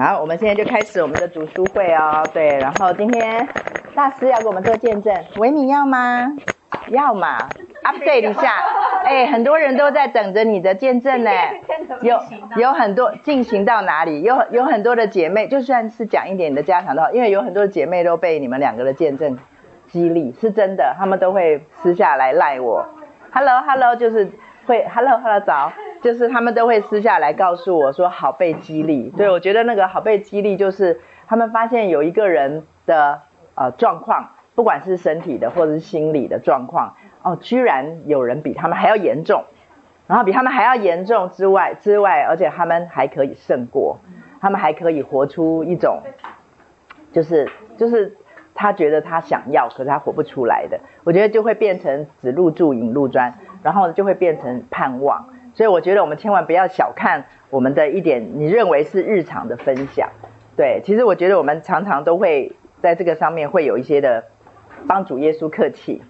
好，我们现在就开始我们的读书会哦。对，然后今天大师要给我们做见证，维敏要吗？要嘛，update 一下。哎，很多人都在等着你的见证呢。有有很多进行到哪里？有有很多的姐妹，就算是讲一点你的家常的话，因为有很多的姐妹都被你们两个的见证激励，是真的，她们都会私下来赖我。Hello Hello，就是会 Hello Hello 早。就是他们都会私下来告诉我说好被激励，对，我觉得那个好被激励就是他们发现有一个人的呃状况，不管是身体的或者是心理的状况，哦，居然有人比他们还要严重，然后比他们还要严重之外之外，而且他们还可以胜过，他们还可以活出一种，就是就是他觉得他想要，可是他活不出来的，我觉得就会变成只入住引路砖，然后就会变成盼望。所以我觉得我们千万不要小看我们的一点，你认为是日常的分享，对，其实我觉得我们常常都会在这个上面会有一些的帮主耶稣客气，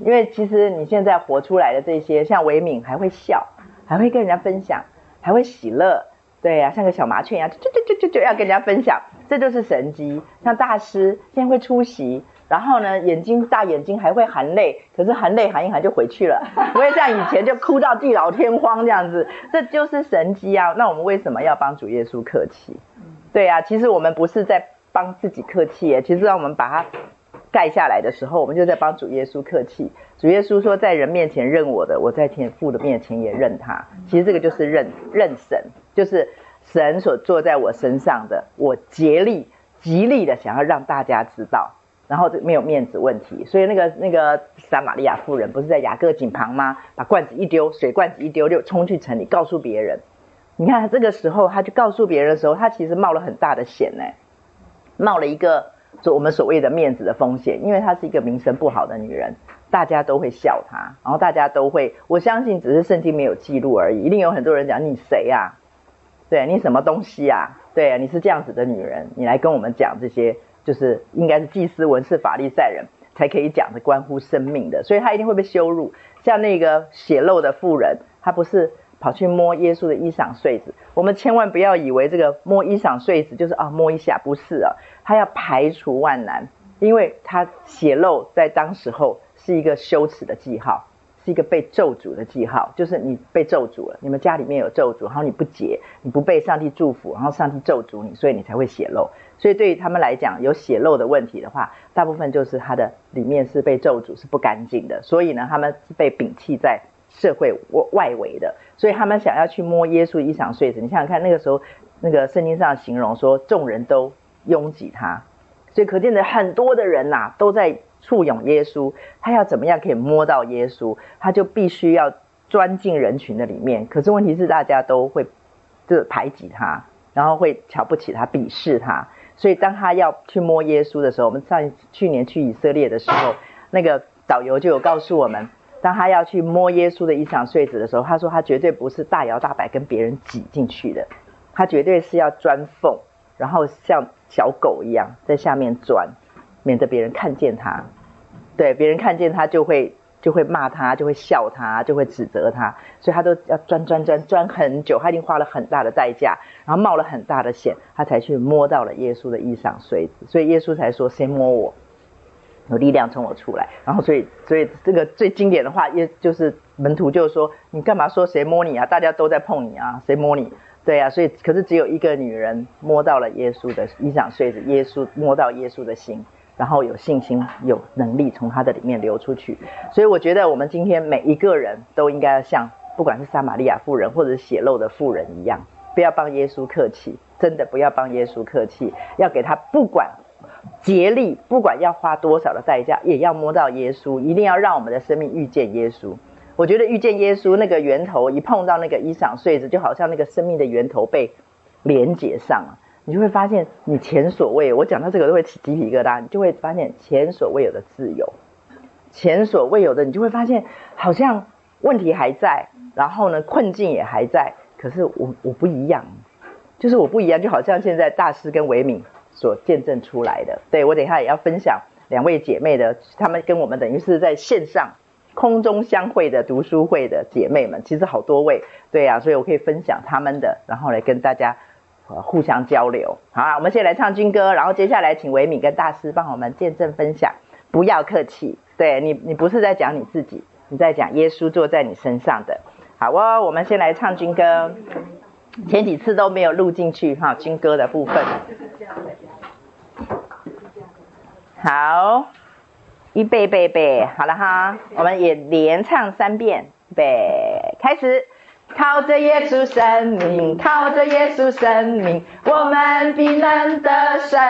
因为其实你现在活出来的这些，像维敏还会笑，还会跟人家分享，还会喜乐，对呀、啊，像个小麻雀一样，就就就就就要跟人家分享，这就是神迹。像大师现在会出席。然后呢，眼睛大眼睛还会含泪，可是含泪含一含就回去了，不会像以前就哭到地老天荒这样子，这就是神迹啊！那我们为什么要帮主耶稣客气？对啊，其实我们不是在帮自己客气耶，其实让我们把它盖下来的时候，我们就在帮主耶稣客气。主耶稣说，在人面前认我的，我在天父的面前也认他。其实这个就是认认神，就是神所坐在我身上的，我竭力极力的想要让大家知道。然后这没有面子问题，所以那个那个撒玛利亚妇人不是在雅各井旁吗？把罐子一丢，水罐子一丢，就冲去城里告诉别人。你看这个时候，他去告诉别人的时候，他其实冒了很大的险呢，冒了一个就我们所谓的面子的风险，因为她是一个名声不好的女人，大家都会笑她，然后大家都会，我相信只是圣经没有记录而已，一定有很多人讲你谁呀？对，你什么东西呀？对，你是这样子的女人，你来跟我们讲这些。就是应该是祭司、文士、法利赛人才可以讲的关乎生命的，所以他一定会被羞辱。像那个血漏的妇人，他不是跑去摸耶稣的衣裳繸子。我们千万不要以为这个摸衣裳繸子就是啊摸一下，不是啊，他要排除万难，因为他血漏在当时候是一个羞耻的记号。是一个被咒诅的记号，就是你被咒诅了，你们家里面有咒诅，然后你不解，你不被上帝祝福，然后上帝咒诅你，所以你才会血漏。所以对于他们来讲，有血漏的问题的话，大部分就是他的里面是被咒诅，是不干净的。所以呢，他们是被摒弃在社会外围的。所以他们想要去摸耶稣衣裳繸子，你想想看，那个时候那个圣经上形容说，众人都拥挤他，所以可见的很多的人呐、都在。簇拥耶稣，他要怎么样可以摸到耶稣？他就必须要钻进人群的里面。可是问题是，大家都会就排挤他，然后会瞧不起他、鄙视他。所以当他要去摸耶稣的时候，我们上去年去以色列的时候，那个导游就有告诉我们，当他要去摸耶稣的衣裳繸子的时候，他说他绝对不是大摇大摆跟别人挤进去的，他绝对是要钻缝，然后像小狗一样在下面钻。免得别人看见他，对，别人看见他就会就会骂他，就会笑他，就会指责他，所以他都要钻钻钻钻很久，他已经花了很大的代价，然后冒了很大的险，他才去摸到了耶稣的衣裳繸子，所以耶稣才说：“先摸我，有力量从我出来。”然后所以所以这个最经典的话，也就是门徒就说：“你干嘛说谁摸你啊？大家都在碰你啊，谁摸你？对啊，所以可是只有一个女人摸到了耶稣的衣裳繸子，耶稣摸到耶稣的心。”然后有信心、有能力从他的里面流出去，所以我觉得我们今天每一个人都应该像不管是撒玛利亚妇人或者是血漏的妇人一样，不要帮耶稣客气，真的不要帮耶稣客气，要给他不管竭力，不管要花多少的代价，也要摸到耶稣，一定要让我们的生命遇见耶稣。我觉得遇见耶稣那个源头，一碰到那个衣裳繸子，就好像那个生命的源头被连接上了。你就会发现，你前所未有，我讲到这个都会起鸡皮疙瘩。你就会发现前所未有的自由，前所未有的，你就会发现好像问题还在，然后呢，困境也还在，可是我我不一样，就是我不一样，就好像现在大师跟维敏所见证出来的。对，我等一下也要分享两位姐妹的，她们跟我们等于是在线上空中相会的读书会的姐妹们，其实好多位，对呀，所以我可以分享她们的，然后来跟大家。互相交流。好，我们先来唱军歌，然后接下来请维敏跟大师帮我们见证分享。不要客气，对你，你不是在讲你自己，你在讲耶稣坐在你身上的。好哦，我们先来唱军歌。前几次都没有录进去哈，军歌的部分。好，预备备备，好了哈，我们也连唱三遍，预备，开始。靠着耶稣生命，靠着耶稣生命，我们必能得胜。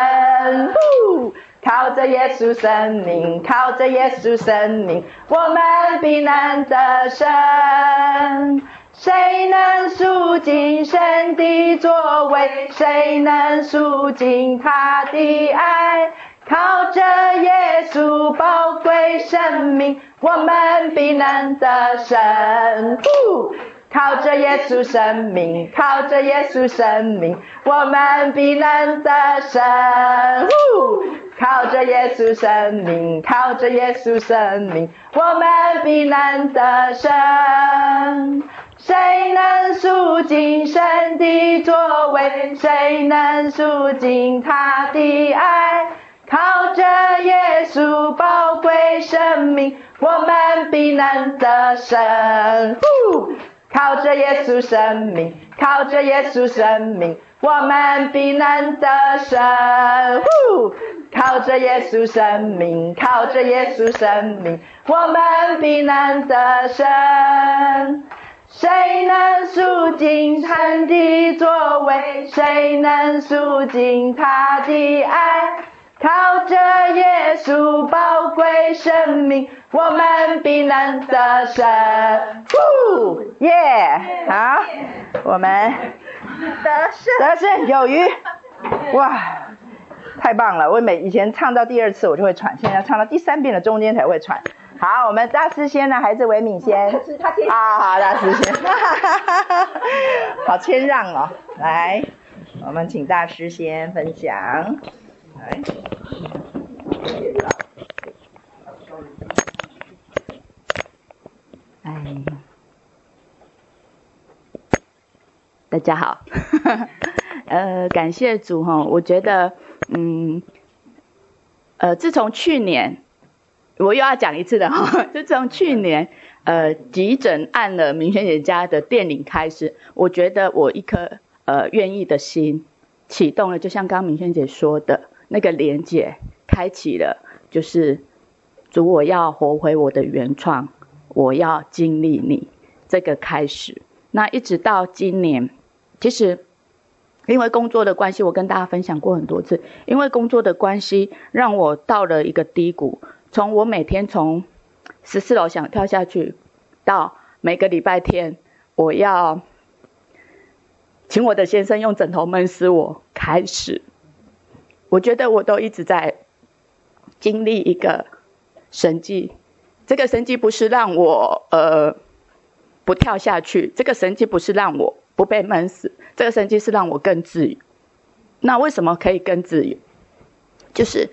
呼，靠着耶稣生命，靠着耶稣生命，我们必能得胜。谁能数尽神的作为？谁能数尽他的爱？靠着耶稣宝贵生命，我们必能得胜。靠着耶稣生命，靠着耶稣生命，我们必能得胜。靠着耶稣生命，靠着耶稣生命，我们必能得胜。谁能数尽神的作为？谁能数尽他的爱？靠着耶稣宝贵生命，我们必能得胜。靠着耶稣生命，靠着耶稣生命，我们必能得胜。靠着耶稣生命，靠着耶稣生命，我们必能得胜。谁能数尽他的作为？谁能数尽他的爱？靠着耶稣宝贵生命，我们必能得胜。呼，耶，好，我们得胜，得胜有余。哇，太棒了！我每以前唱到第二次我就会喘，现在唱到第三遍的中间才会喘。好，我们大师先呢，还是维敏先？啊，好，大师先。好谦让哦，来，我们请大师先分享。来，哎，大家好，呃，感谢主哈，我觉得，嗯，呃，自从去年。我又要讲一次的哈，就从去年，呃，急诊按了明轩姐家的电铃开始，我觉得我一颗呃愿意的心启动了，就像刚明轩姐说的那个连接开启了，就是主，我要活回我的原创，我要经历你这个开始。那一直到今年，其实因为工作的关系，我跟大家分享过很多次，因为工作的关系，让我到了一个低谷。从我每天从十四楼想跳下去，到每个礼拜天我要请我的先生用枕头闷死我开始，我觉得我都一直在经历一个神迹。这个神迹不是让我呃不跳下去，这个神迹不是让我不被闷死，这个神迹是让我更自由。那为什么可以更自由？就是。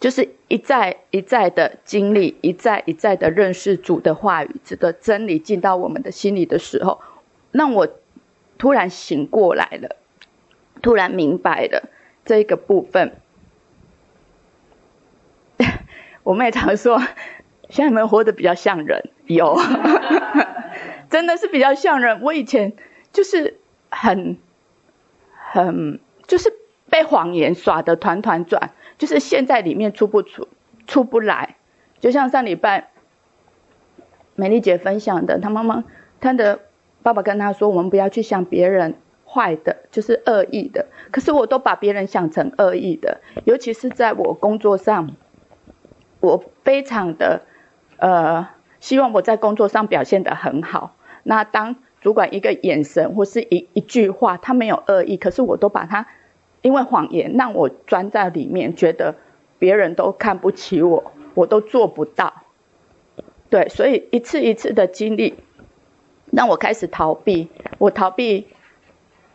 就是一再一再的经历，一再一再的认识主的话语，这个真理进到我们的心里的时候，让我突然醒过来了，突然明白了这个部分。我们也常说，现在有没有活得比较像人？有，真的是比较像人。我以前就是很很就是被谎言耍得团团转。就是陷在里面出不出，出不来，就像上礼拜美丽姐分享的，她妈妈她的爸爸跟她说，我们不要去想别人坏的，就是恶意的。可是我都把别人想成恶意的，尤其是在我工作上，我非常的呃希望我在工作上表现得很好。那当主管一个眼神或是一一句话，他没有恶意，可是我都把他。因为谎言让我钻在里面，觉得别人都看不起我，我都做不到。对，所以一次一次的经历，让我开始逃避。我逃避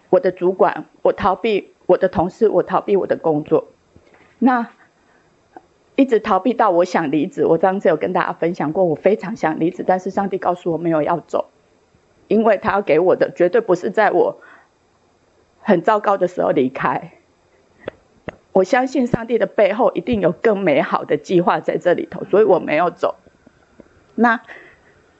我的主管，我逃避我的同事，我逃避我的工作。那一直逃避到我想离职。我上次有跟大家分享过，我非常想离职，但是上帝告诉我没有要走，因为他要给我的绝对不是在我。很糟糕的时候离开。我相信上帝的背后一定有更美好的计划在这里头，所以我没有走。那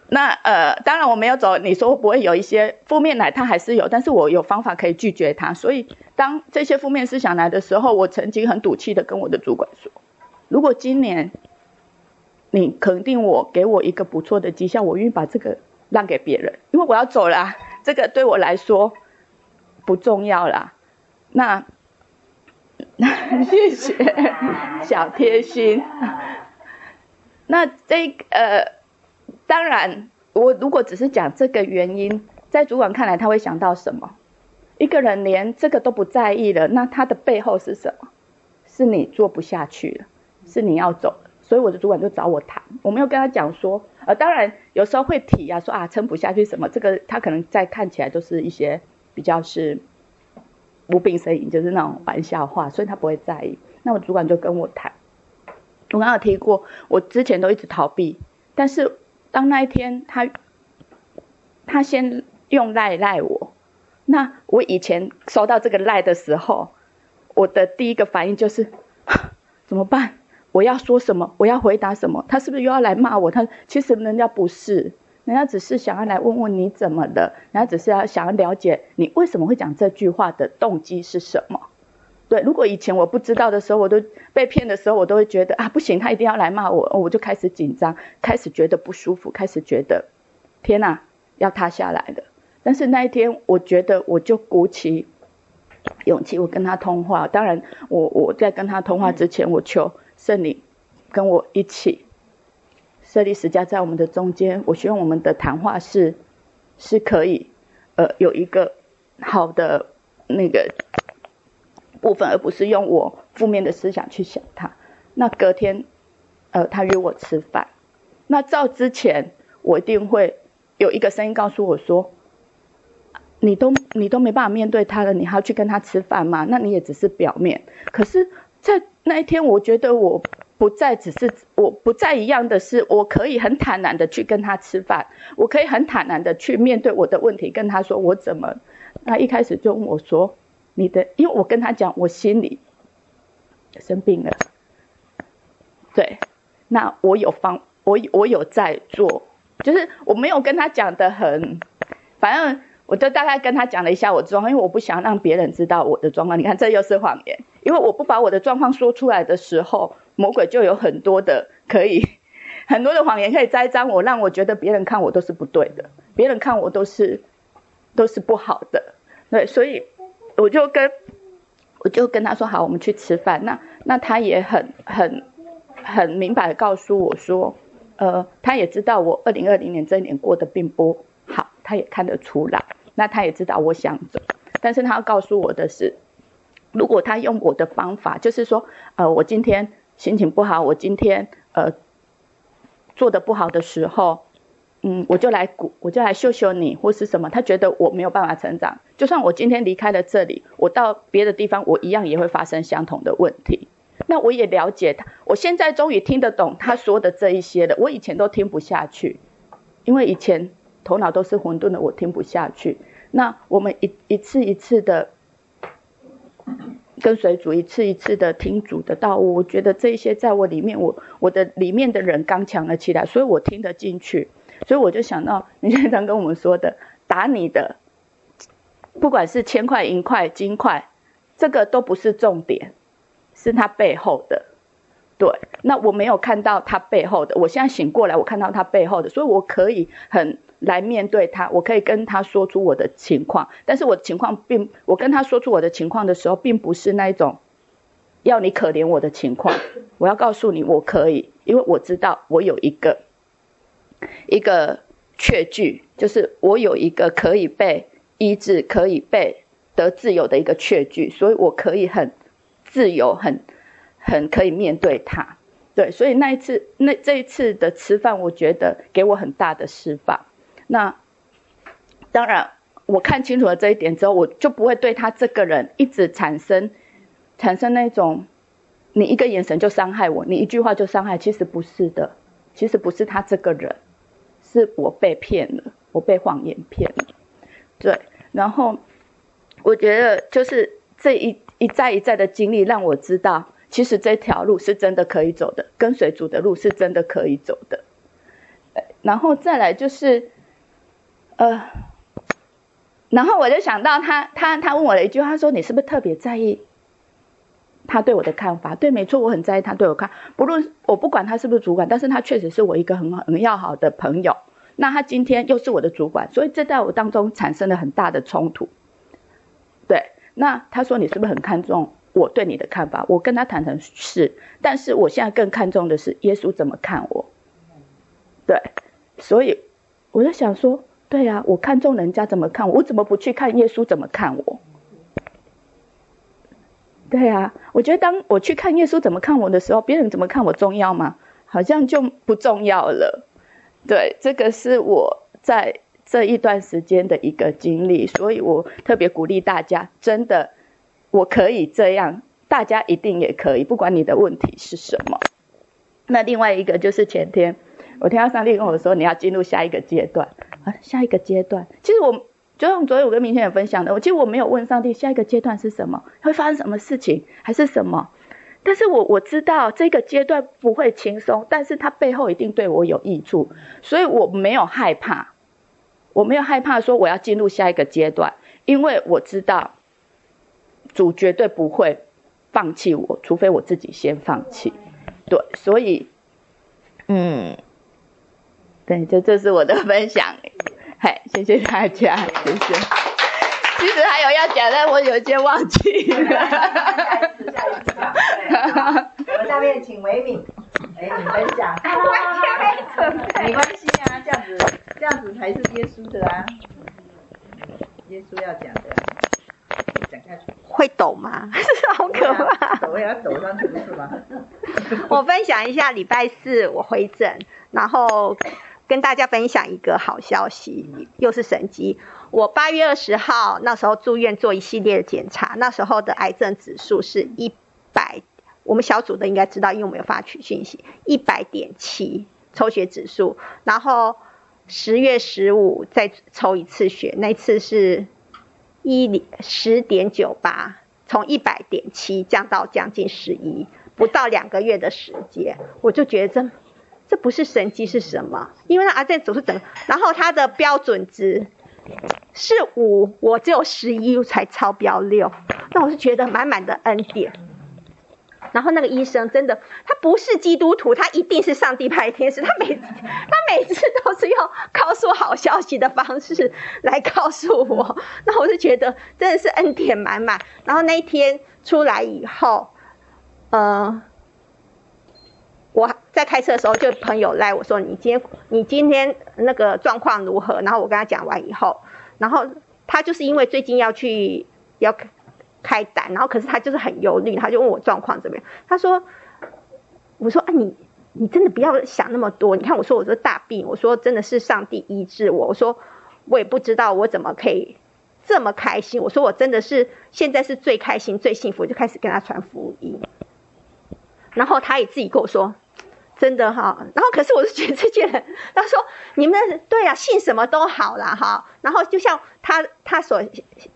那呃，当然我没有走。你说会不会有一些负面来，他还是有，但是我有方法可以拒绝他。所以当这些负面思想来的时候，我曾经很赌气的跟我的主管说：如果今年你肯定我，给我一个不错的绩效，我愿意把这个让给别人，因为我要走了，这个对我来说不重要啦。那。谢谢，小贴心。那这呃，当然，我如果只是讲这个原因，在主管看来，他会想到什么？一个人连这个都不在意了，那他的背后是什么？是你做不下去了，是你要走。所以我的主管就找我谈，我没有跟他讲说，呃，当然有时候会提啊，说啊，撑不下去什么，这个他可能在看起来都是一些比较是。无病呻吟就是那种玩笑话，所以他不会在意。那我主管就跟我谈，我刚刚有提过，我之前都一直逃避，但是当那一天他他先用赖赖我，那我以前收到这个赖的时候，我的第一个反应就是 怎么办？我要说什么？我要回答什么？他是不是又要来骂我？他其实人家不是。人家只是想要来问问你怎么了，人家只是要想要了解你为什么会讲这句话的动机是什么。对，如果以前我不知道的时候，我都被骗的时候，我都会觉得啊，不行，他一定要来骂我，我就开始紧张，开始觉得不舒服，开始觉得天哪，要塌下来了。但是那一天，我觉得我就鼓起勇气，我跟他通话。当然，我我在跟他通话之前，我求圣灵跟我一起。设立十家在我们的中间，我希望我们的谈话是是可以，呃，有一个好的那个部分，而不是用我负面的思想去想他。那隔天，呃，他约我吃饭。那照之前，我一定会有一个声音告诉我说：“你都你都没办法面对他了，你还要去跟他吃饭吗？那你也只是表面。”可是，在那一天，我觉得我。不再只是我不再一样的是，我可以很坦然的去跟他吃饭，我可以很坦然的去面对我的问题，跟他说我怎么。他一开始就问我说：“你的，因为我跟他讲我心里生病了。”对，那我有方，我我有在做，就是我没有跟他讲的很，反正我就大概跟他讲了一下我状况，因为我不想让别人知道我的状况。你看，这又是谎言，因为我不把我的状况说出来的时候。魔鬼就有很多的可以，很多的谎言可以栽赃我，让我觉得别人看我都是不对的，别人看我都是都是不好的，对，所以我就跟我就跟他说好，我们去吃饭。那那他也很很很明白的告诉我说，呃，他也知道我二零二零年这一年过得并不好，他也看得出来。那他也知道我想走，但是他要告诉我的是，如果他用我的方法，就是说，呃，我今天。心情不好，我今天呃做的不好的时候，嗯，我就来鼓，我就来秀秀你或是什么。他觉得我没有办法成长，就算我今天离开了这里，我到别的地方，我一样也会发生相同的问题。那我也了解他，我现在终于听得懂他说的这一些了。我以前都听不下去，因为以前头脑都是混沌的，我听不下去。那我们一一次一次的。跟随主一次一次的听主的道，我觉得这一些在我里面，我我的里面的人刚强了起来，所以我听得进去，所以我就想到你经常跟我们说的，打你的，不管是千块银块金块，这个都不是重点，是他背后的。对，那我没有看到他背后的，我现在醒过来，我看到他背后的，所以我可以很。来面对他，我可以跟他说出我的情况，但是我的情况并，我跟他说出我的情况的时候，并不是那一种要你可怜我的情况。我要告诉你，我可以，因为我知道我有一个一个确据，就是我有一个可以被医治、可以被得自由的一个确据，所以我可以很自由、很很可以面对他。对，所以那一次，那这一次的吃饭，我觉得给我很大的释放。那当然，我看清楚了这一点之后，我就不会对他这个人一直产生产生那种，你一个眼神就伤害我，你一句话就伤害。其实不是的，其实不是他这个人，是我被骗了，我被谎言骗了。对，然后我觉得就是这一一再一再的经历，让我知道，其实这条路是真的可以走的，跟随主的路是真的可以走的。然后再来就是，呃，然后我就想到他他他问我了一句，他说：“你是不是特别在意他对我的看法？”对，没错，我很在意他对我看，不论我不管他是不是主管，但是他确实是我一个很很要好的朋友。那他今天又是我的主管，所以这在我当中产生了很大的冲突。对，那他说，你是不是很看重我对你的看法？我跟他坦诚是，但是我现在更看重的是耶稣怎么看我。对，所以我在想说，对呀，我看中人家怎么看我，我怎么不去看耶稣怎么看我？对呀，我觉得当我去看耶稣怎么看我的时候，别人怎么看我重要吗？好像就不重要了。对，这个是我在这一段时间的一个经历，所以我特别鼓励大家，真的，我可以这样，大家一定也可以，不管你的问题是什么。那另外一个就是前天，我听到上帝跟我说，你要进入下一个阶段啊，下一个阶段。其实我就像昨天我跟明天也分享的，我其实我没有问上帝下一个阶段是什么，会发生什么事情，还是什么。但是我我知道这个阶段不会轻松，但是它背后一定对我有益处，所以我没有害怕，我没有害怕说我要进入下一个阶段，因为我知道主绝对不会放弃我，除非我自己先放弃。对，所以，嗯，对，这这是我的分享，谢谢大家，谢谢。其实还有要讲，但我有些忘记了。下一次，下一次讲。我们下面请维敏，哎，你分享。没关系啊，这样子，这样子才是耶稣的啊。耶稣要讲的，讲下去。会抖吗？好可怕。抖要抖上去是吗？我分享一下，礼拜四我回诊，然后跟大家分享一个好消息，又是神迹。我八月二十号那时候住院做一系列的检查，那时候的癌症指数是一百，我们小组的应该知道，因为我们有发取讯息，一百点七抽血指数。然后十月十五再抽一次血，那次是一十点九八，从一百点七降到将近十一，不到两个月的时间，我就觉得这不是神迹是什么？因为那癌症指数整，然后他的标准值。是五，我只有十一才超标六，那我是觉得满满的恩典。然后那个医生真的，他不是基督徒，他一定是上帝派天使。他每他每次都是用告诉好消息的方式来告诉我，那我是觉得真的是恩典满满。然后那一天出来以后，呃，我在开车的时候，就朋友来我说：“你今天你今天那个状况如何？”然后我跟他讲完以后。然后他就是因为最近要去要开胆，然后可是他就是很忧虑，他就问我状况怎么样。他说：“我说啊，你你真的不要想那么多。你看，我说我这大病，我说真的是上帝医治我。我说我也不知道我怎么可以这么开心。我说我真的是现在是最开心、最幸福，就开始跟他传福音。然后他也自己跟我说。”真的哈，然后可是我是觉得这件人，他说你们对啊，信什么都好啦哈。然后就像他他所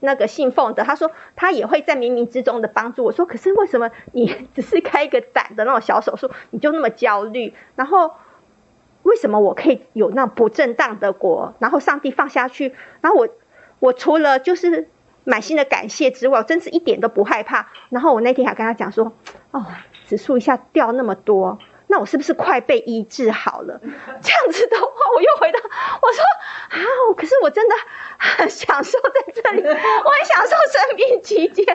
那个信奉的，他说他也会在冥冥之中的帮助我。说可是为什么你只是开一个胆的那种小手术，你就那么焦虑？然后为什么我可以有那不正当的果？然后上帝放下去，然后我我除了就是满心的感谢之外，我真是一点都不害怕。然后我那天还跟他讲说，哦，指数一下掉那么多。那我是不是快被医治好了？这样子的话，我又回到我说啊，可是我真的很享受在这里，我很享受生病期间。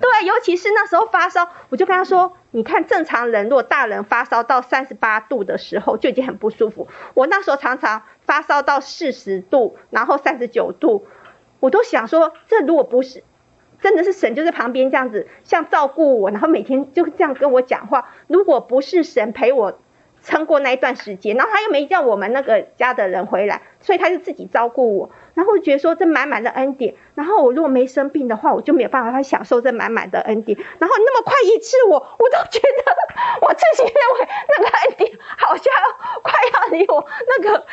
对，尤其是那时候发烧，我就跟他说，你看正常人，如果大人发烧到三十八度的时候就已经很不舒服，我那时候常常发烧到四十度，然后三十九度，我都想说，这如果不是。真的是神就在旁边这样子，像照顾我，然后每天就这样跟我讲话。如果不是神陪我撑过那一段时间，然后他又没叫我们那个家的人回来，所以他就自己照顾我。然后我觉得说这满满的恩典。然后我如果没生病的话，我就没有办法享受这满满的恩典。然后那么快医治我，我都觉得我自己认为那个恩典好像快要离我那个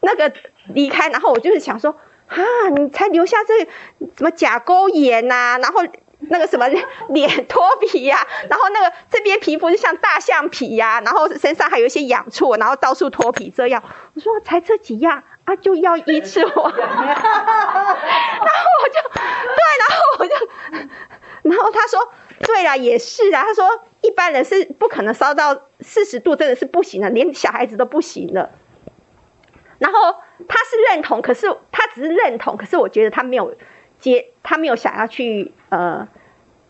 那个离开。然后我就是想说。啊，你才留下这什么甲沟炎呐、啊，然后那个什么脸脱皮呀、啊，然后那个这边皮肤就像大象皮呀、啊，然后身上还有一些痒处，然后到处脱皮这样。我说才这几样啊，就要医治我，然后我就对，然后我就，然后他说，对啦，也是啊，他说一般人是不可能烧到四十度，真的是不行的，连小孩子都不行了。然后他是认同，可是他只是认同，可是我觉得他没有接，他没有想要去呃，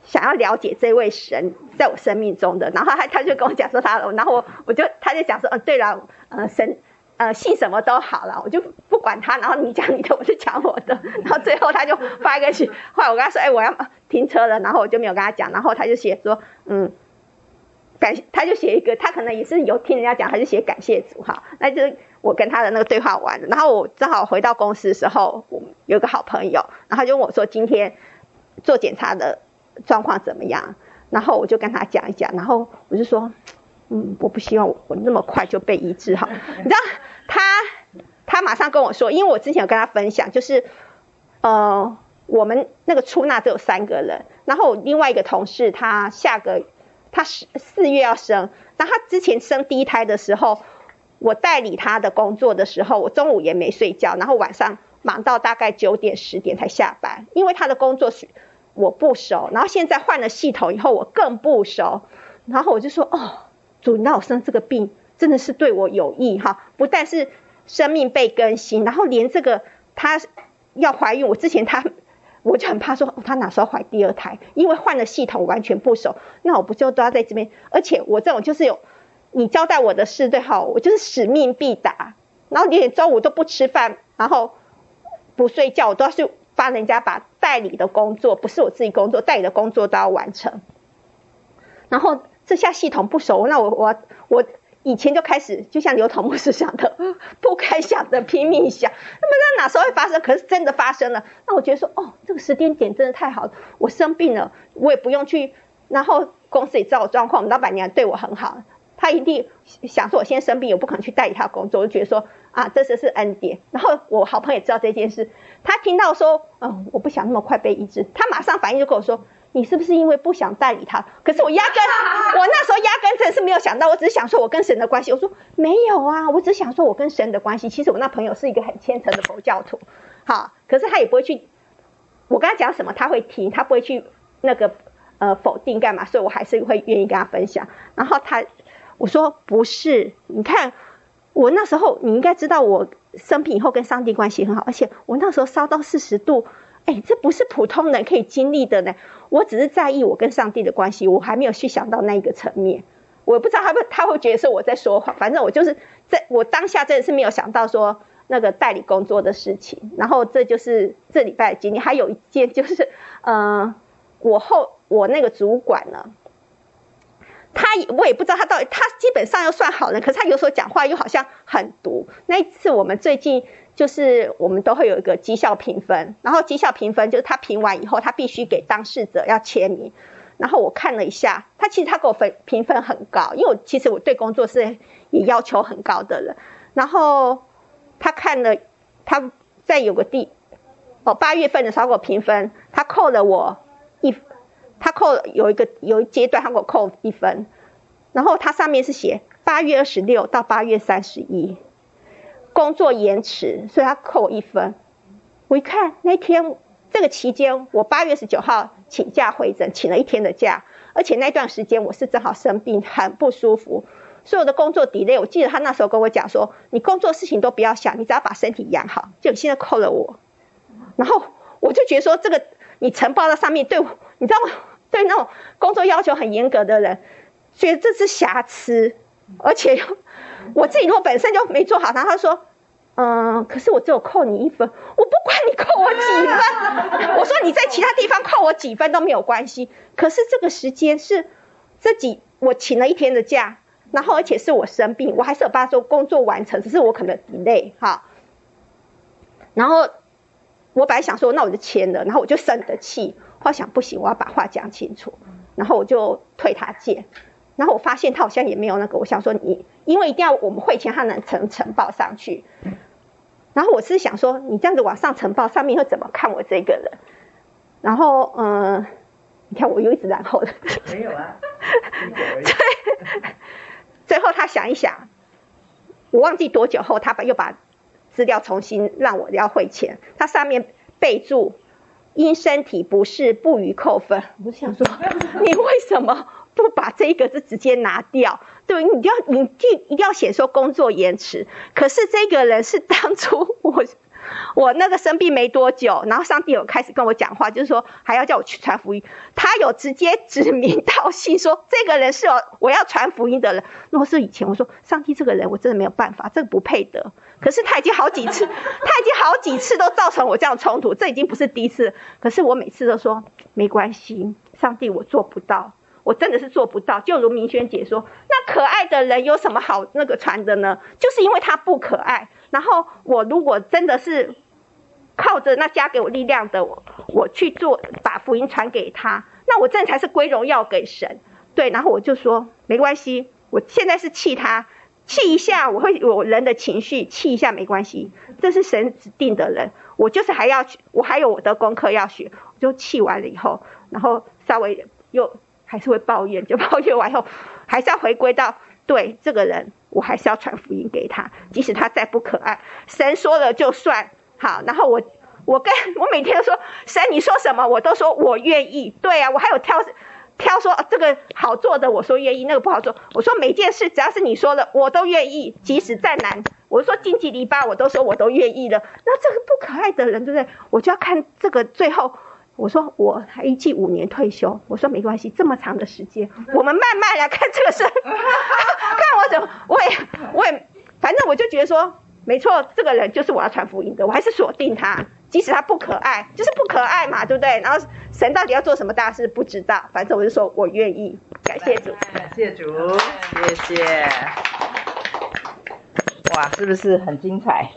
想要了解这位神在我生命中的。然后他他就跟我讲说他，然后我就他就讲说，嗯、呃，对了，呃，神呃信什么都好了，我就不管他。然后你讲你的，我就讲我的。然后最后他就发一个信，后来我跟他说，哎，我要停车了，然后我就没有跟他讲。然后他就写说，嗯，感他就写一个，他可能也是有听人家讲，他就写感谢主哈，那就。我跟他的那个对话完了，然后我正好回到公司的时候，我有个好朋友，然后他就问我说：“今天做检查的状况怎么样？”然后我就跟他讲一讲，然后我就说：“嗯，我不希望我那么快就被医治好。”你知道他他马上跟我说，因为我之前有跟他分享，就是呃，我们那个出纳只有三个人，然后另外一个同事他下个他四四月要生，那他之前生第一胎的时候。我代理他的工作的时候，我中午也没睡觉，然后晚上忙到大概九点十点才下班，因为他的工作是我不熟，然后现在换了系统以后我更不熟，然后我就说哦，主，你让我生这个病真的是对我有益哈，不但是生命被更新，然后连这个他要怀孕，我之前他我就很怕说，哦，哪时候怀第二胎，因为换了系统完全不熟，那我不就都要在这边，而且我这种就是有。你交代我的事对好，我就是使命必达。然后连中午都不吃饭，然后不睡觉，我都要去帮人家把代理的工作，不是我自己工作，代理的工作都要完成。然后这下系统不熟，那我我我以前就开始就像刘同牧师想的，不该想的拼命想，那么那哪时候会发生？可是真的发生了。那我觉得说，哦，这个时间点真的太好了。我生病了，我也不用去，然后公司也知道我状况，老板娘对我很好。他一定想说，我先生病，我不可能去代理他工作。我就觉得说，啊，这是是恩典。然后我好朋友知道这件事，他听到说，嗯，我不想那么快被医治，他马上反应就跟我说，你是不是因为不想代理他？可是我压根，我那时候压根真是没有想到，我只是想说我跟神的关系。我说没有啊，我只想说我跟神的关系。其实我那朋友是一个很虔诚的佛教徒，好，可是他也不会去，我跟他讲什么他会听，他不会去那个呃否定干嘛，所以我还是会愿意跟他分享。然后他。我说不是，你看我那时候，你应该知道我生病以后跟上帝关系很好，而且我那时候烧到四十度，哎，这不是普通人可以经历的呢。我只是在意我跟上帝的关系，我还没有去想到那一个层面。我不知道他会他会觉得是我在说谎，反正我就是在我当下真的是没有想到说那个代理工作的事情。然后这就是这礼拜的经历，还有一件就是，嗯、我后我那个主管呢。他我也不知道他到底，他基本上又算好人，可是他有时候讲话又好像很毒。那一次我们最近就是我们都会有一个绩效评分，然后绩效评分就是他评完以后，他必须给当事者要签名。然后我看了一下，他其实他给我分评分很高，因为我其实我对工作是也要求很高的人。然后他看了，他在有个地哦八月份的时候给我评分，他扣了我。他扣有一个有一阶段，他给我扣一分，然后他上面是写八月二十六到八月三十一，工作延迟，所以他扣我一分。我一看那天这个期间，我八月十九号请假回诊，请了一天的假，而且那段时间我是正好生病，很不舒服，所有的工作 delay。我记得他那时候跟我讲说，你工作事情都不要想，你只要把身体养好。就现在扣了我，然后我就觉得说这个。你承包在上面，对我，你知道吗？对那种工作要求很严格的人，觉得这是瑕疵，而且我自己如果本身就没做好，然后他说，嗯，可是我只有扣你一分，我不管你扣我几分，我说你在其他地方扣我几分都没有关系，可是这个时间是这几我请了一天的假，然后而且是我生病，我还是有把他说工作完成，只是我可能 delay 哈，然后。我本来想说，那我就签了，然后我就生的气。后来想不行，我要把话讲清楚，然后我就退他件。然后我发现他好像也没有那个，我想说你，因为一定要我们会前他能呈呈报上去。然后我是想说，你这样子往上呈报，上面会怎么看我这个人？然后，嗯、呃，你看我又一直然后了。没有啊。对。最后他想一想，我忘记多久后，他把又把资料重新让我要汇钱。他上面备注因身体不适不予扣分。我想说，你为什么不把这一个字直接拿掉？对，你一定要你一定要写说工作延迟。可是这个人是当初 我。我那个生病没多久，然后上帝有开始跟我讲话，就是说还要叫我去传福音。他有直接指名道姓说，这个人是我我要传福音的人。如果是以前，我说上帝这个人我真的没有办法，这个不配得。可是他已经好几次，他已经好几次都造成我这样冲突，这已经不是第一次。可是我每次都说没关系，上帝我做不到，我真的是做不到。就如明轩姐说，那可爱的人有什么好那个传的呢？就是因为他不可爱。然后我如果真的是靠着那加给我力量的我，我去做把福音传给他，那我这才是归荣耀给神。对，然后我就说没关系，我现在是气他，气一下我会有人的情绪，气一下没关系，这是神指定的人，我就是还要去，我还有我的功课要学，我就气完了以后，然后稍微又还是会抱怨，就抱怨完以后，还是要回归到对这个人。我还是要传福音给他，即使他再不可爱，神说了就算好。然后我，我跟我每天都说，神你说什么，我都说我愿意。对啊，我还有挑挑说这个好做的，我说愿意；那个不好做，我说每件事只要是你说的，我都愿意，即使再难。我说荆棘篱笆，我都说我都愿意了。那这个不可爱的人，对不对？我就要看这个最后。我说我还预计五年退休。我说没关系，这么长的时间，我们慢慢来看这个事。看我怎么，我也我也，反正我就觉得说，没错，这个人就是我要传福音的，我还是锁定他，即使他不可爱，就是不可爱嘛，对不对？然后神到底要做什么大事不知道，反正我就说我愿意，感谢主，感谢主，谢谢。哇，是不是很精彩？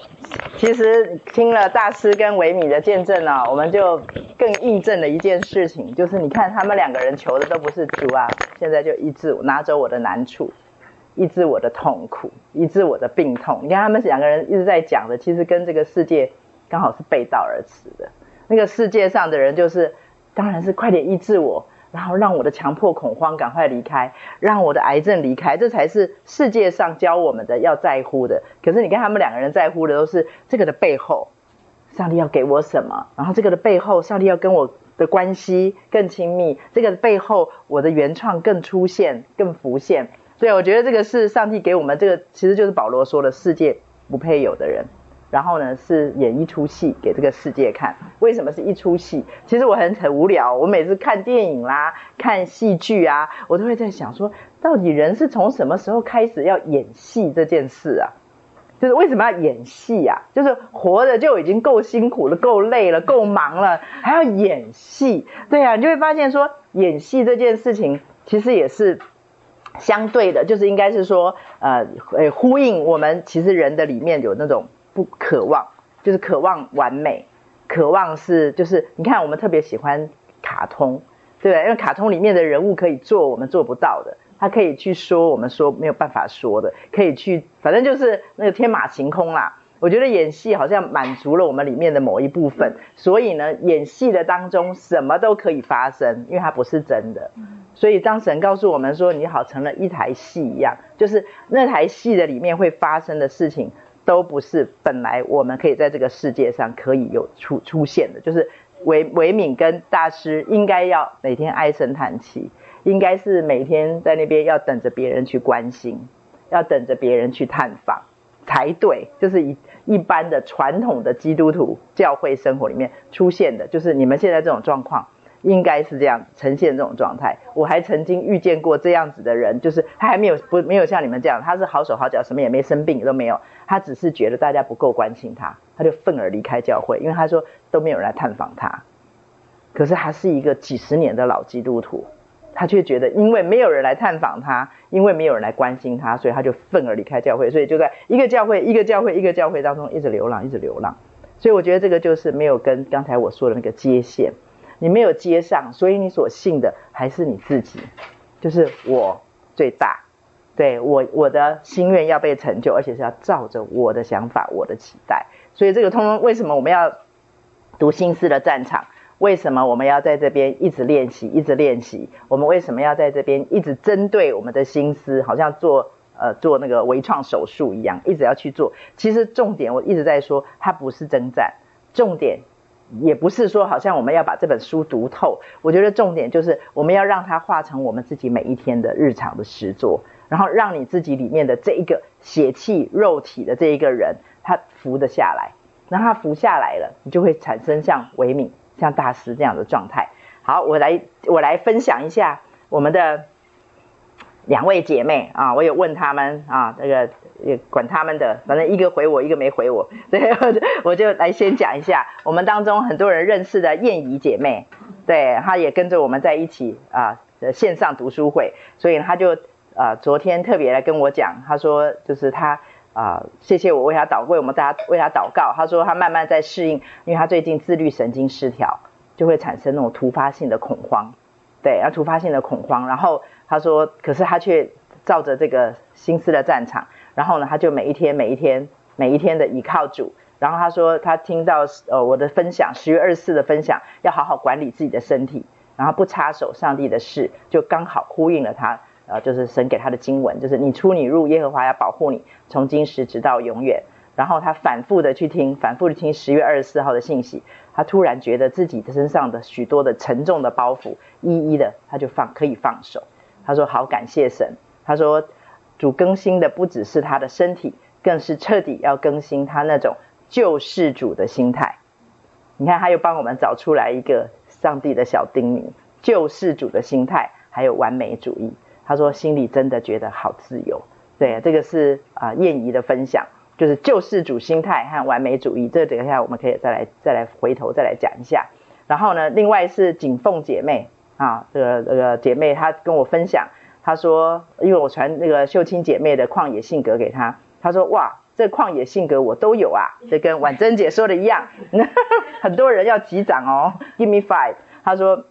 其实听了大师跟维米的见证啊，我们就更印证了一件事情，就是你看他们两个人求的都不是主啊，现在就一致，拿走我的难处，医治我的痛苦，医治我的病痛。你看他们两个人一直在讲的，其实跟这个世界刚好是背道而驰的。那个世界上的人就是，当然是快点医治我。然后让我的强迫恐慌赶快离开，让我的癌症离开，这才是世界上教我们的要在乎的。可是你看他们两个人在乎的都是这个的背后，上帝要给我什么？然后这个的背后，上帝要跟我的关系更亲密。这个背后，我的原创更出现、更浮现。所以我觉得这个是上帝给我们这个，其实就是保罗说的世界不配有的人。然后呢，是演一出戏给这个世界看。为什么是一出戏？其实我很很无聊。我每次看电影啦、看戏剧啊，我都会在想说，到底人是从什么时候开始要演戏这件事啊？就是为什么要演戏啊？就是活着就已经够辛苦了、够累了、够忙了，还要演戏？对啊，你就会发现说，演戏这件事情其实也是相对的，就是应该是说，呃，呃，呼应我们其实人的里面有那种。不渴望，就是渴望完美，渴望是就是你看，我们特别喜欢卡通，对不对？因为卡通里面的人物可以做我们做不到的，他可以去说我们说没有办法说的，可以去，反正就是那个天马行空啦。我觉得演戏好像满足了我们里面的某一部分，所以呢，演戏的当中什么都可以发生，因为它不是真的。所以当神告诉我们说你好成了一台戏一样，就是那台戏的里面会发生的事情。都不是本来我们可以在这个世界上可以有出出现的，就是维维敏跟大师应该要每天唉声叹气，应该是每天在那边要等着别人去关心，要等着别人去探访才对，就是一一般的传统的基督徒教会生活里面出现的，就是你们现在这种状况。应该是这样呈现这种状态。我还曾经遇见过这样子的人，就是他还没有不没有像你们这样，他是好手好脚，什么也没生病都没有，他只是觉得大家不够关心他，他就愤而离开教会，因为他说都没有人来探访他。可是他是一个几十年的老基督徒，他却觉得因为没有人来探访他，因为没有人来关心他，所以他就愤而离开教会，所以就在一个教会一个教会一个教会当中一直流浪，一直流浪。所以我觉得这个就是没有跟刚才我说的那个接线。你没有接上，所以你所信的还是你自己，就是我最大，对，我我的心愿要被成就，而且是要照着我的想法、我的期待，所以这个通通为什么我们要读心思的战场？为什么我们要在这边一直练习，一直练习？我们为什么要在这边一直针对我们的心思，好像做呃做那个微创手术一样，一直要去做？其实重点我一直在说，它不是征战，重点也不是说好像我们要把这本书读透。我觉得重点就是我们要让它化成我们自己每一天的日常的实作，然后让你自己里面的这一个血气肉体的这一个人，他服得下来，那他服下来了，你就会产生像维敏。像大师这样的状态，好，我来我来分享一下我们的两位姐妹啊，我有问他们啊，那个也管他们的，反正一个回我，一个没回我，对，我就来先讲一下我们当中很多人认识的燕仪姐妹，对，她也跟着我们在一起啊线上读书会，所以她就啊昨天特别来跟我讲，她说就是她。啊，谢谢我为他祷，为我们大家为他祷告。他说他慢慢在适应，因为他最近自律神经失调，就会产生那种突发性的恐慌，对，要突发性的恐慌。然后他说，可是他却照着这个心思的战场，然后呢，他就每一天每一天每一天的倚靠主。然后他说他听到呃我的分享，十月二十四的分享，要好好管理自己的身体，然后不插手上帝的事，就刚好呼应了他。呃，就是神给他的经文，就是你出你入，耶和华要保护你，从今时直到永远。然后他反复的去听，反复的听十月二十四号的信息，他突然觉得自己的身上的许多的沉重的包袱，一一的他就放可以放手。他说好感谢神。他说主更新的不只是他的身体，更是彻底要更新他那种救世主的心态。你看，他又帮我们找出来一个上帝的小叮咛：救世主的心态，还有完美主义。他说：“心里真的觉得好自由。”对，这个是啊燕仪的分享，就是救世主心态和完美主义。这个等一下我们可以再来再来回头再来讲一下。然后呢，另外是景凤姐妹啊，这个这个姐妹她跟我分享，她说：“因为我传那个秀清姐妹的旷野性格给她，她说哇，这旷野性格我都有啊，这跟婉珍姐说的一样，很多人要击掌哦，Give me five。”她说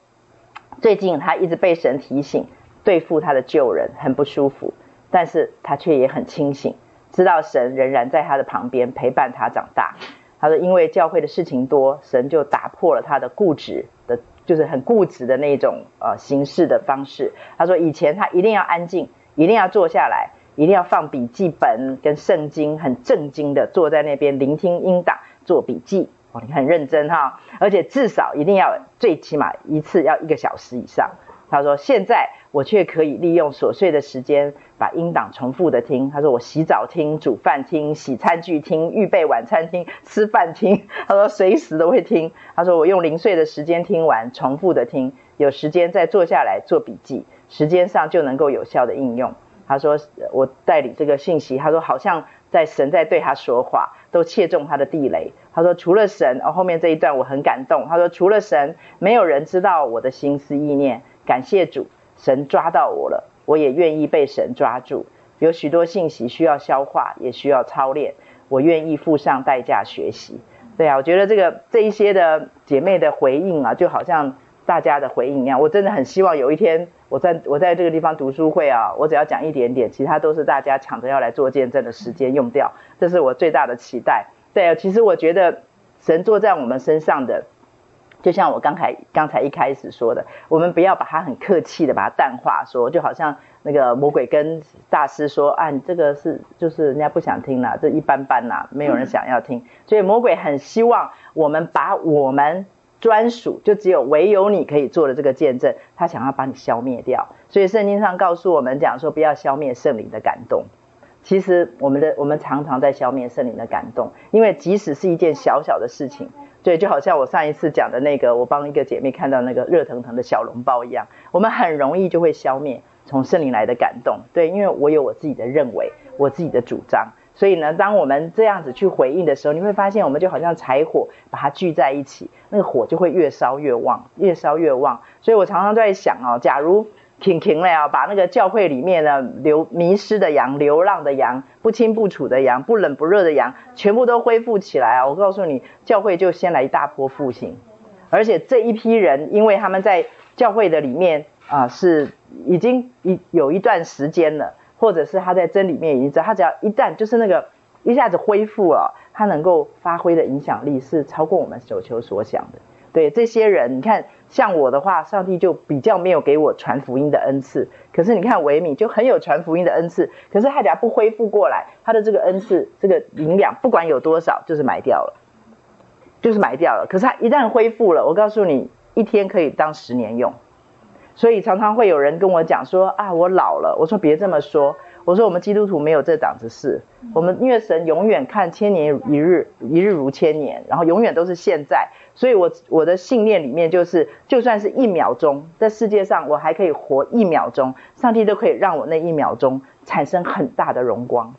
最近她一直被神提醒。对付他的旧人很不舒服，但是他却也很清醒，知道神仍然在他的旁边陪伴他长大。他说，因为教会的事情多，神就打破了他的固执的，就是很固执的那种呃行事的方式。他说，以前他一定要安静，一定要坐下来，一定要放笔记本跟圣经，很正经的坐在那边聆听音档做笔记。哦，你很认真哈，而且至少一定要最起码一次要一个小时以上。他说：“现在我却可以利用琐碎的时间，把音档重复的听。他说我洗澡听、煮饭听、洗餐具听、预备晚餐听、吃饭听。他说随时都会听。他说我用零碎的时间听完，重复的听，有时间再坐下来做笔记，时间上就能够有效的应用。他说我代理这个信息，他说好像在神在对他说话，都切中他的地雷。他说除了神，哦，后面这一段我很感动。他说除了神，没有人知道我的心思意念。”感谢主，神抓到我了，我也愿意被神抓住。有许多信息需要消化，也需要操练，我愿意付上代价学习。对啊，我觉得这个这一些的姐妹的回应啊，就好像大家的回应一样。我真的很希望有一天，我在我在这个地方读书会啊，我只要讲一点点，其他都是大家抢着要来做见证的时间用掉，这是我最大的期待。对啊，其实我觉得神坐在我们身上的。就像我刚才刚才一开始说的，我们不要把它很客气的把它淡化说，就好像那个魔鬼跟大师说啊，你这个是就是人家不想听了，这一般般啦，没有人想要听。所以魔鬼很希望我们把我们专属就只有唯有你可以做的这个见证，他想要把你消灭掉。所以圣经上告诉我们讲说，不要消灭圣灵的感动。其实我们的我们常常在消灭圣灵的感动，因为即使是一件小小的事情。对，就好像我上一次讲的那个，我帮一个姐妹看到那个热腾腾的小笼包一样，我们很容易就会消灭从圣灵来的感动。对，因为我有我自己的认为，我自己的主张，所以呢，当我们这样子去回应的时候，你会发现我们就好像柴火把它聚在一起，那个火就会越烧越旺，越烧越旺。所以我常常在想哦，假如。挺挺了啊，把那个教会里面的流迷失的羊、流浪的羊、不清不楚的羊、不冷不热的羊，全部都恢复起来啊！我告诉你，教会就先来一大波复兴，而且这一批人，因为他们在教会的里面啊，是已经一有一段时间了，或者是他在真里面已经知道，他只要一旦就是那个一下子恢复了。他能够发挥的影响力是超过我们所求所想的。对这些人，你看像我的话，上帝就比较没有给我传福音的恩赐。可是你看维米就很有传福音的恩赐，可是他只要不恢复过来，他的这个恩赐这个灵粮不管有多少，就是埋掉了，就是埋掉了。可是他一旦恢复了，我告诉你，一天可以当十年用。所以常常会有人跟我讲说啊，我老了。我说别这么说。我说我们基督徒没有这档子事，我们因为神永远看千年一日，一日如千年，然后永远都是现在，所以我我的信念里面就是，就算是一秒钟，在世界上我还可以活一秒钟，上帝都可以让我那一秒钟产生很大的荣光，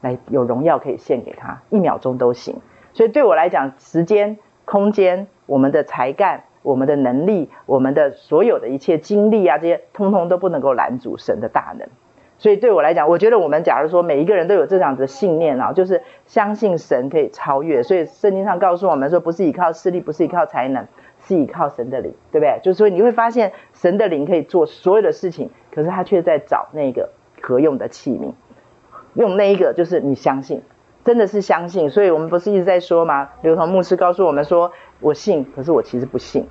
来有荣耀可以献给他，一秒钟都行。所以对我来讲，时间、空间、我们的才干、我们的能力、我们的所有的一切经历啊，这些通通都不能够拦阻神的大能。所以对我来讲，我觉得我们假如说每一个人都有这样子的信念啊，就是相信神可以超越。所以圣经上告诉我们说，不是依靠势力，不是依靠才能，是依靠神的灵，对不对？就是说你会发现神的灵可以做所有的事情，可是他却在找那个可用的器皿，用那一个就是你相信，真的是相信。所以我们不是一直在说吗？刘同牧师告诉我们说，我信，可是我其实不信。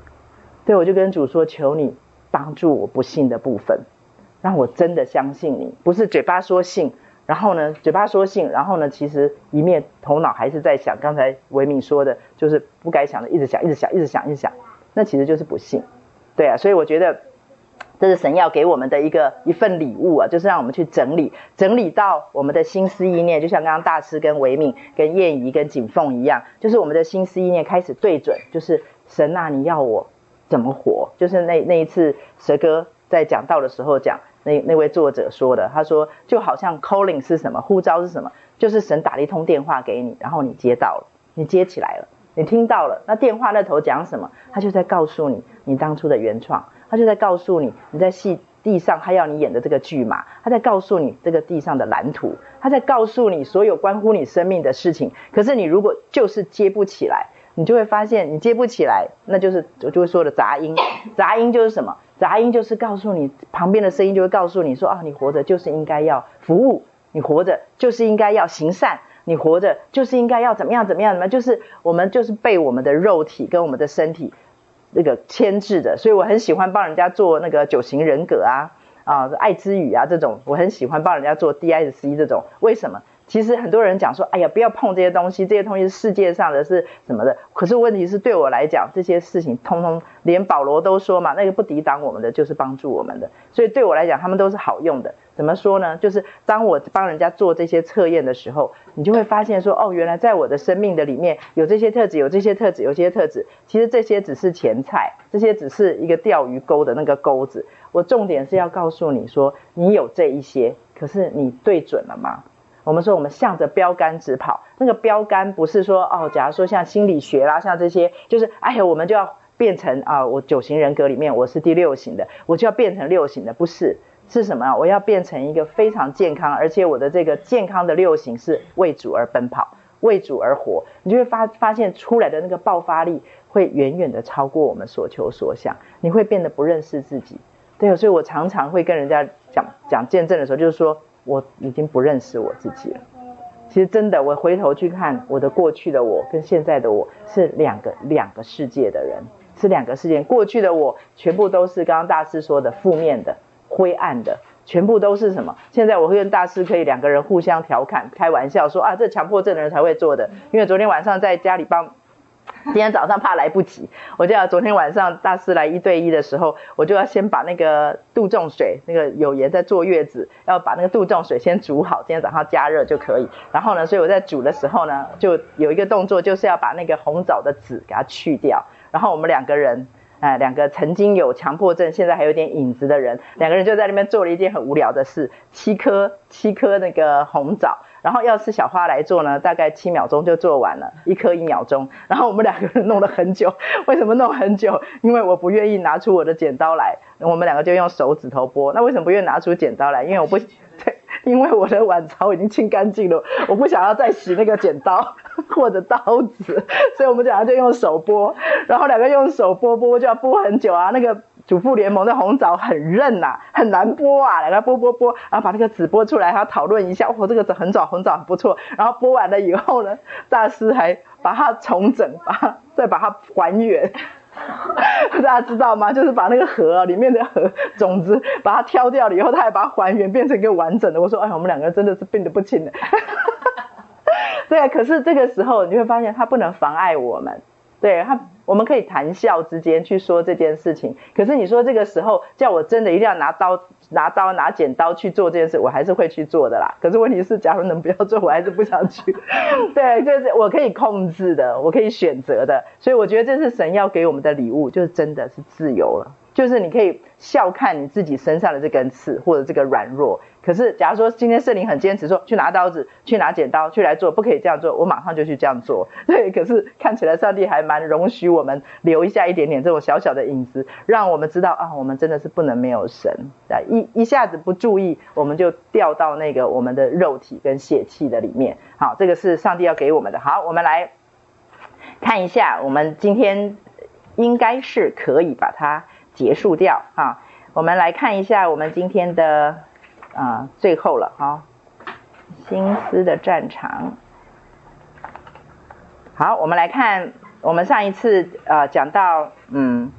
对，我就跟主说，求你帮助我不信的部分。让我真的相信你，不是嘴巴说信，然后呢，嘴巴说信，然后呢，其实一面头脑还是在想刚才维敏说的，就是不该想的，一直想，一直想，一直想，一直想，那其实就是不信，对啊，所以我觉得这是神要给我们的一个一份礼物啊，就是让我们去整理，整理到我们的心思意念，就像刚刚大师跟维敏、跟燕仪、跟景凤一样，就是我们的心思意念开始对准，就是神啊，你要我怎么活？就是那那一次蛇哥在讲道的时候讲。那那位作者说的，他说就好像 calling 是什么，呼召是什么，就是神打了一通电话给你，然后你接到了，你接起来了，你听到了，那电话那头讲什么？他就在告诉你你当初的原创，他就在告诉你你在戏地上他要你演的这个剧码，他在告诉你这个地上的蓝图，他在告诉你所有关乎你生命的事情。可是你如果就是接不起来，你就会发现你接不起来，那就是我就会说的杂音，杂音就是什么？杂音就是告诉你，旁边的声音就会告诉你说啊，你活着就是应该要服务，你活着就是应该要行善，你活着就是应该要怎么样怎么样怎么，就是我们就是被我们的肉体跟我们的身体那个牵制的，所以我很喜欢帮人家做那个九型人格啊啊爱之语啊这种，我很喜欢帮人家做 DISC 这种，为什么？其实很多人讲说，哎呀，不要碰这些东西，这些东西是世界上的是什么的？可是问题是对我来讲，这些事情通通连保罗都说嘛，那个不抵挡我们的，就是帮助我们的。所以对我来讲，他们都是好用的。怎么说呢？就是当我帮人家做这些测验的时候，你就会发现说，哦，原来在我的生命的里面有这些特质，有这些特质，有些特质。其实这些只是前菜，这些只是一个钓鱼钩的那个钩子。我重点是要告诉你说，你有这一些，可是你对准了吗？我们说，我们向着标杆直跑。那个标杆不是说哦，假如说像心理学啦，像这些，就是哎呀，我们就要变成啊，我九型人格里面我是第六型的，我就要变成六型的，不是，是什么啊？我要变成一个非常健康，而且我的这个健康的六型是为主而奔跑，为主而活。你就会发发现出来的那个爆发力会远远的超过我们所求所想，你会变得不认识自己。对，所以我常常会跟人家讲讲见证的时候，就是说。我已经不认识我自己了。其实真的，我回头去看我的过去的我跟现在的我是两个两个世界的人，是两个世界。过去的我全部都是刚刚大师说的负面的、灰暗的，全部都是什么？现在我会跟大师可以两个人互相调侃、开玩笑说啊，这强迫症的人才会做的。因为昨天晚上在家里帮。今天早上怕来不及，我就要昨天晚上大师来一对一的时候，我就要先把那个杜仲水，那个有盐在坐月子，要把那个杜仲水先煮好，今天早上加热就可以。然后呢，所以我在煮的时候呢，就有一个动作，就是要把那个红枣的籽给它去掉。然后我们两个人，哎，两个曾经有强迫症，现在还有点影子的人，两个人就在那边做了一件很无聊的事，七颗七颗那个红枣。然后要是小花来做呢，大概七秒钟就做完了，一颗一秒钟。然后我们两个人弄了很久，为什么弄很久？因为我不愿意拿出我的剪刀来，我们两个就用手指头剥。那为什么不愿意拿出剪刀来？因为我不对，因为我的碗槽已经清干净了，我不想要再洗那个剪刀或者刀子，所以我们两个就用手剥。然后两个用手剥剥就要剥很久啊，那个。主妇联盟的红枣很韧呐、很难剥啊，来它剥剥剥，然后把那个籽剥出来，还要讨论一下，哦，这个很枣红枣很不错。然后剥完了以后呢，大师还把它重整，把它再把它还原。大家知道吗？就是把那个核里面的核种子把它挑掉了以后，他还把它还原变成一个完整的。我说，哎，我们两个真的是病得不轻的。对，可是这个时候你会发现，它不能妨碍我们。对他，我们可以谈笑之间去说这件事情。可是你说这个时候叫我真的一定要拿刀、拿刀、拿剪刀去做这件事，我还是会去做的啦。可是问题是，假如能不要做，我还是不想去。对，就是我可以控制的，我可以选择的。所以我觉得这是神要给我们的礼物，就是真的是自由了。就是你可以笑看你自己身上的这根刺或者这个软弱。可是，假如说今天圣灵很坚持说去拿刀子、去拿剪刀、去来做，不可以这样做，我马上就去这样做。对，可是看起来上帝还蛮容许我们留一下一点点这种小小的隐私，让我们知道啊，我们真的是不能没有神。一一下子不注意，我们就掉到那个我们的肉体跟血气的里面。好，这个是上帝要给我们的。好，我们来看一下，我们今天应该是可以把它结束掉啊。我们来看一下我们今天的。啊，最后了哈，心思的战场。好，我们来看，我们上一次呃讲到，嗯，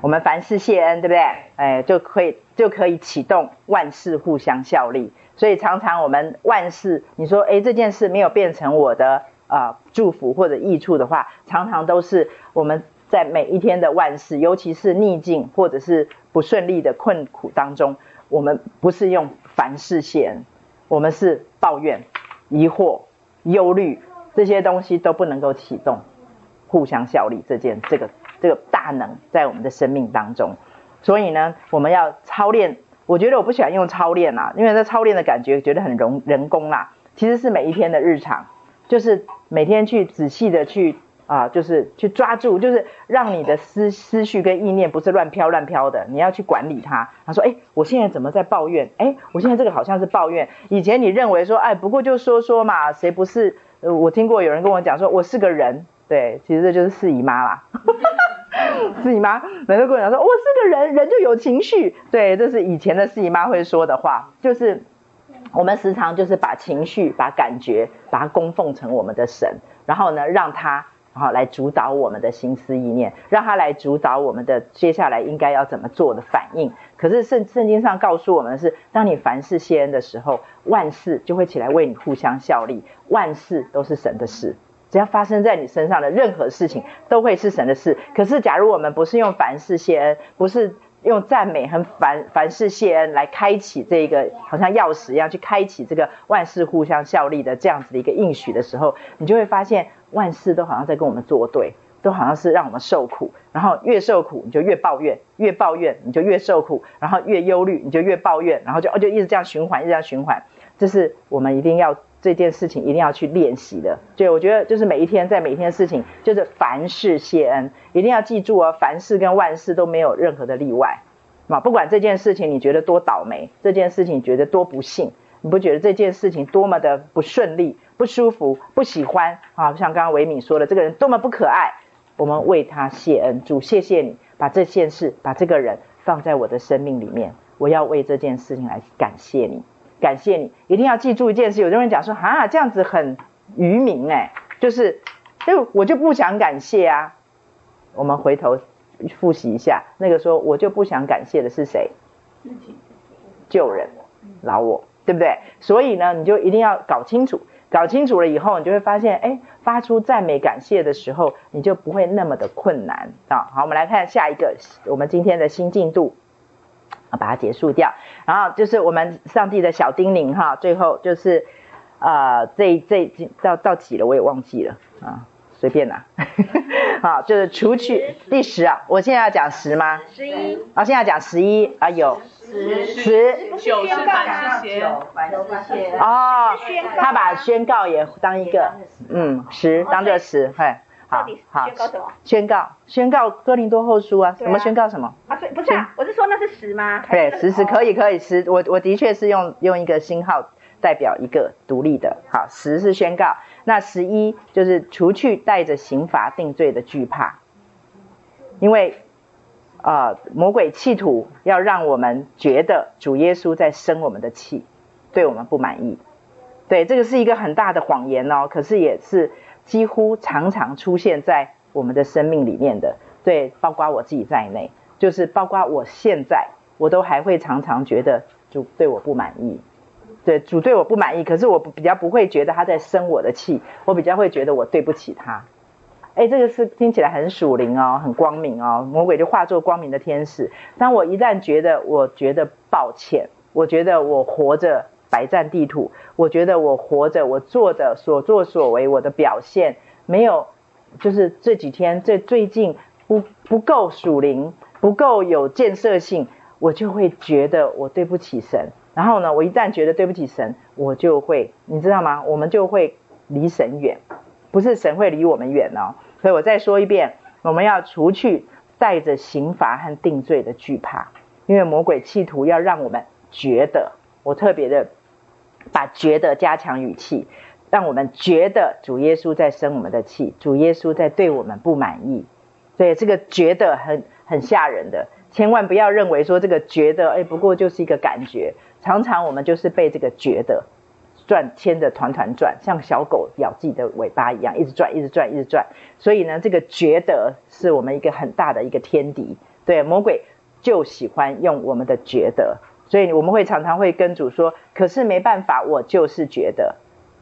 我们凡事谢恩，对不对？哎，就可以就可以启动万事互相效力。所以常常我们万事，你说哎这件事没有变成我的啊、祝福或者益处的话，常常都是我们在每一天的万事，尤其是逆境或者是不顺利的困苦当中。我们不是用凡事谢恩，我们是抱怨、疑惑、忧虑这些东西都不能够启动互相效力这件这个这个大能在我们的生命当中。所以呢，我们要操练。我觉得我不喜欢用操练啦，因为这操练的感觉觉得很人人工啦。其实是每一天的日常，就是每天去仔细的去。啊，就是去抓住，就是让你的思思绪跟意念不是乱飘乱飘的，你要去管理它。他说：“哎，我现在怎么在抱怨？哎，我现在这个好像是抱怨。以前你认为说，哎，不过就说说嘛，谁不是？呃，我听过有人跟我讲说，我是个人，对，其实这就是四姨妈啦。四姨妈每次跟我讲说，我是个人，人就有情绪，对，这是以前的四姨妈会说的话，就是我们时常就是把情绪、把感觉，把它供奉成我们的神，然后呢，让它。”好，来主导我们的心思意念，让他来主导我们的接下来应该要怎么做的反应。可是圣圣经上告诉我们的是，当你凡事谢恩的时候，万事就会起来为你互相效力，万事都是神的事。只要发生在你身上的任何事情，都会是神的事。可是假如我们不是用凡事谢恩，不是用赞美和凡凡事谢恩来开启这个好像钥匙一样去开启这个万事互相效力的这样子的一个应许的时候，你就会发现。万事都好像在跟我们作对，都好像是让我们受苦，然后越受苦你就越抱怨，越抱怨你就越受苦，然后越忧虑你就越抱怨，然后就哦就一直这样循环，一直这样循环。这是我们一定要这件事情一定要去练习的。对，我觉得就是每一天在每一天的事情，就是凡事谢恩，一定要记住哦，凡事跟万事都没有任何的例外。嘛，不管这件事情你觉得多倒霉，这件事情你觉得多不幸，你不觉得这件事情多么的不顺利？不舒服，不喜欢啊！像刚刚维敏说的，这个人多么不可爱，我们为他谢恩，主谢谢你，把这件事，把这个人放在我的生命里面，我要为这件事情来感谢你，感谢你，一定要记住一件事。有的人讲说啊，这样子很愚民哎，就是，就我就不想感谢啊。我们回头复习一下，那个说我就不想感谢的是谁？救人，老我，对不对？所以呢，你就一定要搞清楚。搞清楚了以后，你就会发现，哎，发出赞美感谢的时候，你就不会那么的困难啊。好，我们来看下一个，我们今天的新进度，把它结束掉。然后就是我们上帝的小叮咛哈，最后就是，呃，这这到到几了，我也忘记了啊。随便啦，好，就是除去第十啊，我现在要讲十吗？十一。啊，现在要讲十一啊，有。十。十。九。是凡事谢恩哦，他把宣告也当一个，嗯，十当这十，嘿，好，好，宣告什么？宣告宣告哥林多后书啊，什么宣告什么？啊，对，不是啊，我是说那是十吗？对，十十可以可以十，我我的确是用用一个星号代表一个独立的，好，十是宣告。那十一就是除去带着刑罚定罪的惧怕，因为啊、魔鬼企图要让我们觉得主耶稣在生我们的气，对我们不满意。对，这个是一个很大的谎言哦。可是也是几乎常常出现在我们的生命里面的。对，包括我自己在内，就是包括我现在，我都还会常常觉得主对我不满意。对，主对我不满意，可是我比较不会觉得他在生我的气，我比较会觉得我对不起他。哎，这个是听起来很属灵哦，很光明哦。魔鬼就化作光明的天使。当我一旦觉得我觉得抱歉，我觉得我活着白占地图，我觉得我活着我做的所作所为，我的表现没有，就是这几天这最近不不够属灵，不够有建设性，我就会觉得我对不起神。然后呢，我一旦觉得对不起神，我就会，你知道吗？我们就会离神远。不是神会离我们远哦，所以我再说一遍，我们要除去带着刑罚和定罪的惧怕，因为魔鬼企图要让我们觉得，我特别的把觉得加强语气，让我们觉得主耶稣在生我们的气，主耶稣在对我们不满意，所以这个觉得很很吓人的，千万不要认为说这个觉得，哎，不过就是一个感觉，常常我们就是被这个觉得。转牵着团团转，像小狗咬自己的尾巴一样，一直转，一直转，一直转。所以呢，这个觉得是我们一个很大的一个天敌。对，魔鬼就喜欢用我们的觉得，所以我们会常常会跟主说：“可是没办法，我就是觉得。”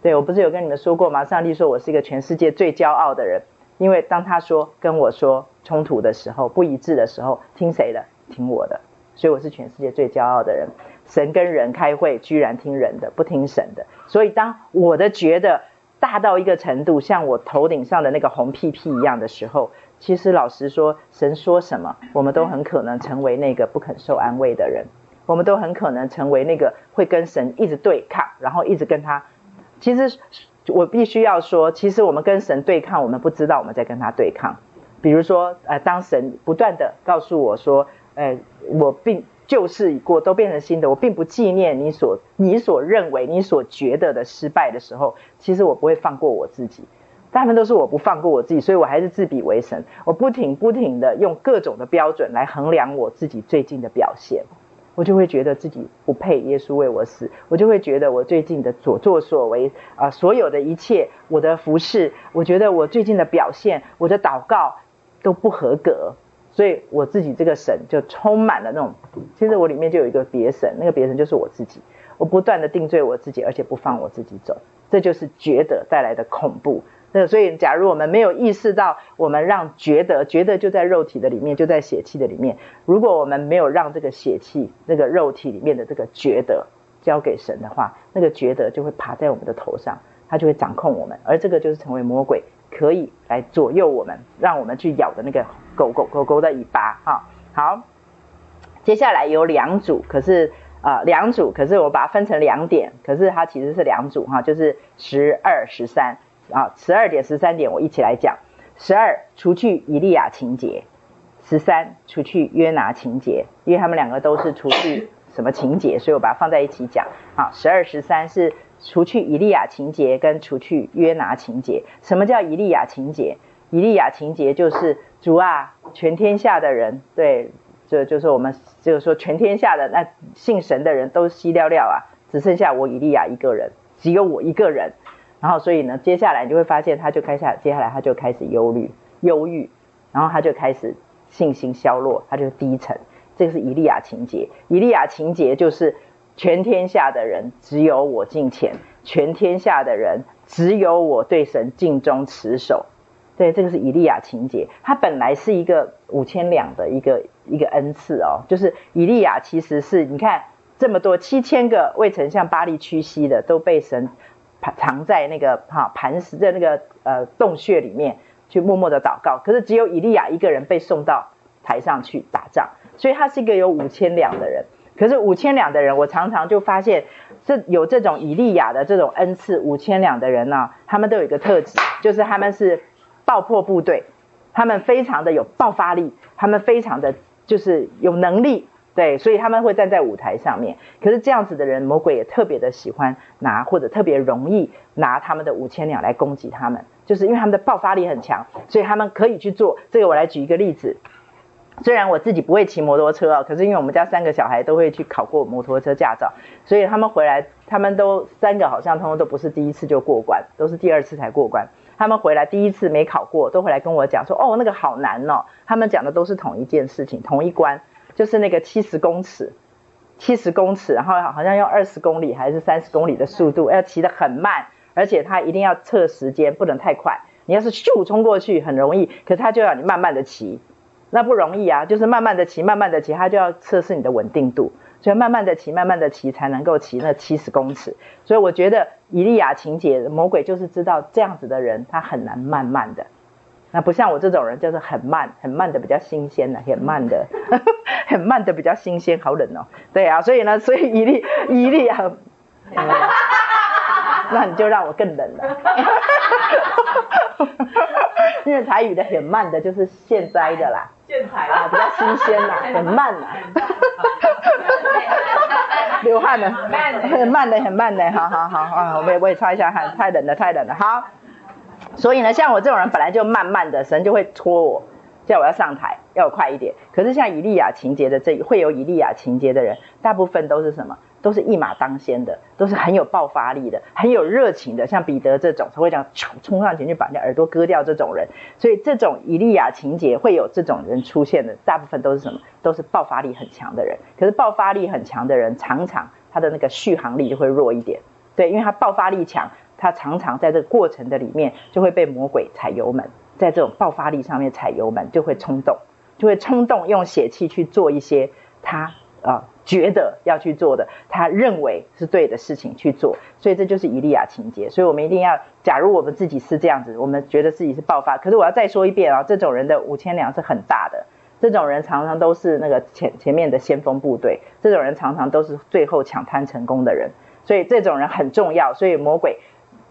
对，我不是有跟你们说过吗？上帝说我是一个全世界最骄傲的人，因为当他说跟我说冲突的时候、不一致的时候，听谁的？听我的。所以我是全世界最骄傲的人。神跟人开会，居然听人的，不听神的。所以当我的觉得大到一个程度，像我头顶上的那个红屁屁一样的时候，其实老实说，神说什么，我们都很可能成为那个不肯受安慰的人。我们都很可能成为那个会跟神一直对抗，然后一直跟他。其实我必须要说，其实我们跟神对抗，我们不知道我们在跟他对抗。比如说，呃，当神不断地告诉我说，呃，我并。旧事已过，都变成新的。我并不纪念你所你所认为你所觉得的失败的时候，其实我不会放过我自己。大部分都是我不放过我自己，所以我还是自比为神。我不停不停的用各种的标准来衡量我自己最近的表现，我就会觉得自己不配耶稣为我死。我就会觉得我最近的所作所为啊、所有的一切，我的服饰，我觉得我最近的表现，我的祷告都不合格。所以我自己这个神就充满了那种，其实我里面就有一个别神，那个别神就是我自己。我不断的定罪我自己，而且不放我自己走，这就是觉得带来的恐怖。那所以，假如我们没有意识到，我们让觉得，觉得就在肉体的里面，就在血气的里面。如果我们没有让这个血气、那个肉体里面的这个觉得交给神的话，那个觉得就会爬在我们的头上，它就会掌控我们，而这个就是成为魔鬼。可以来左右我们，让我们去咬的那个狗狗狗狗的尾巴哈。好，接下来有两组，可是啊两组，可是我把它分成两点，可是它其实是两组哈，就是十二十三啊，十二点十三点我一起来讲。十二除去以利亚情节，十三除去约拿情节，因为他们两个都是除去什么情节，所以我把它放在一起讲。好，十二十三是。除去以利亚情节跟除去约拿情节，什么叫以利亚情节？以利亚情节就是主啊，全天下的人，对，这就是我们就是说全天下的那信神的人都西了了啊，只剩下我以利亚一个人，只有我一个人。然后所以呢，接下来你就会发现，他就开始接下来他就开始忧虑，忧郁，然后他就开始信心消落，他就低沉。这个是以利亚情节，以利亚情节就是。全天下的人只有我敬虔，全天下的人只有我对神尽忠持守。对，这个是以利亚情节。他本来是一个五千两的一个一个恩赐哦，就是以利亚其实是你看这么多七千个未曾向巴力屈膝的都被神藏在那个哈磐石的那个呃洞穴里面去默默的祷告，可是只有以利亚一个人被送到台上去打仗，所以他是一个有五千两的人。可是五千两的人，我常常就发现，这有这种以利亚的这种恩赐，五千两的人呢、他们都有一个特质，就是他们是爆破部队，他们非常的有爆发力，他们非常的就是有能力，对，所以他们会站在舞台上面。可是这样子的人，魔鬼也特别的喜欢拿，或者特别容易拿他们的五千两来攻击他们，就是因为他们的爆发力很强，所以他们可以去做。这个我来举一个例子。虽然我自己不会骑摩托车啊，可是因为我们家三个小孩都会去考过摩托车驾照，所以他们回来，他们都三个好像通通都不是第一次就过关，都是第二次才过关。他们回来第一次没考过，都回来跟我讲说，哦，那个好难哦。他们讲的都是同一件事情，同一关，就是那个七十公尺，七十公尺，然后好像用二十公里还是三十公里的速度，要骑得很慢，而且他一定要测时间，不能太快。你要是咻冲过去很容易，可是他就要你慢慢的骑。那不容易啊，就是慢慢的骑，慢慢的骑，他就要测试你的稳定度，所以慢慢的骑，慢慢的骑才能够骑那七十公尺。所以我觉得以利亚情节，魔鬼就是知道这样子的人，他很难慢慢的。那不像我这种人，就是很慢，很慢的比较新鲜的，很慢的，很慢的比较新鲜，好冷哦。对啊，所以呢，所以以利以利亚，那你就让我更冷了。因为台语的很慢的，就是现在的啦，现在啊，比较新鲜呐，很慢啦，流汗了，很慢的，很慢的，好好好啊，我也我也擦一下汗，太冷了，太冷了，好。所以呢，像我这种人本来就慢慢的，神就会拖我，叫我要上台，要我快一点。可是像以利亚情节的这会有以利亚情节的人，大部分都是什么？都是一马当先的，都是很有爆发力的，很有热情的，像彼得这种才会这样冲上前去把人家耳朵割掉这种人。所以这种以利亚情节会有这种人出现的，大部分都是什么？都是爆发力很强的人。可是爆发力很强的人，常常他的那个续航力就会弱一点。对，因为他爆发力强，他常常在这个过程的里面就会被魔鬼踩油门，在这种爆发力上面踩油门就会冲动，就会冲动用血气去做一些他啊。觉得要去做的，他认为是对的事情去做，所以这就是以利亚情节。所以我们一定要，假如我们自己是这样子，我们觉得自己是爆发，可是我要再说一遍啊，这种人的五千两是很大的，这种人常常都是那个前前面的先锋部队，这种人常常都是最后抢滩成功的人，所以这种人很重要。所以魔鬼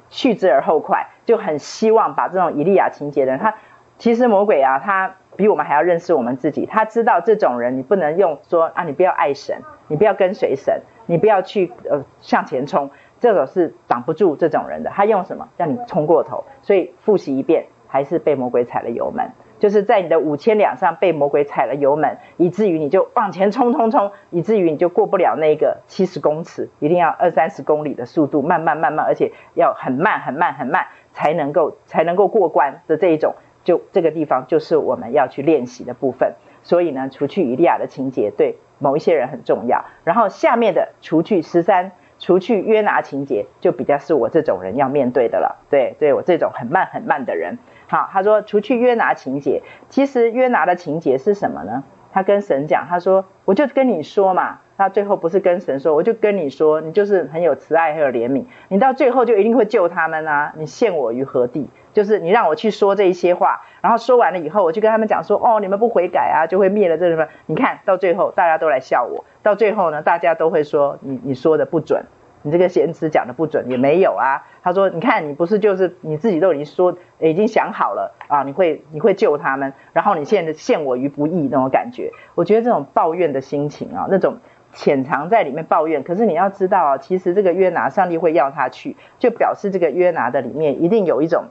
去之而后快，就很希望把这种以利亚情节的人，他其实魔鬼啊，他。比我们还要认识我们自己，他知道这种人，你不能用说啊，你不要爱神，你不要跟随神，你不要去呃向前冲，这种是挡不住这种人的。他用什么让你冲过头？所以复习一遍，还是被魔鬼踩了油门，就是在你的五千两上被魔鬼踩了油门，以至于你就往前冲冲冲，以至于你就过不了那个七十公尺，一定要二三十公里的速度，慢慢慢慢，而且要很慢很慢很慢才能够才能够过关的这一种。就这个地方就是我们要去练习的部分，所以呢，除去以利亚的情节对某一些人很重要，然后下面的除去十三，除去约拿情节就比较是我这种人要面对的了，对，对我这种很慢很慢的人。好，他说除去约拿情节，其实约拿的情节是什么呢？他跟神讲，他说我就跟你说嘛，他最后不是跟神说，我就跟你说，你就是很有慈爱，很有怜悯，你到最后就一定会救他们啊，你陷我于何地？就是你让我去说这一些话，然后说完了以后，我就跟他们讲说，哦，你们不悔改啊，就会灭了这什么？你看到最后，大家都来笑我，到最后呢，大家都会说你你说的不准，你这个先知讲的不准，也没有啊。他说，你看你不是就是你自己都已经说，已经想好了啊，你会你会救他们，然后你现在陷我于不义那种感觉。我觉得这种抱怨的心情啊，那种潜藏在里面抱怨，可是你要知道啊，其实这个约拿，上帝会要他去，就表示这个约拿的里面一定有一种。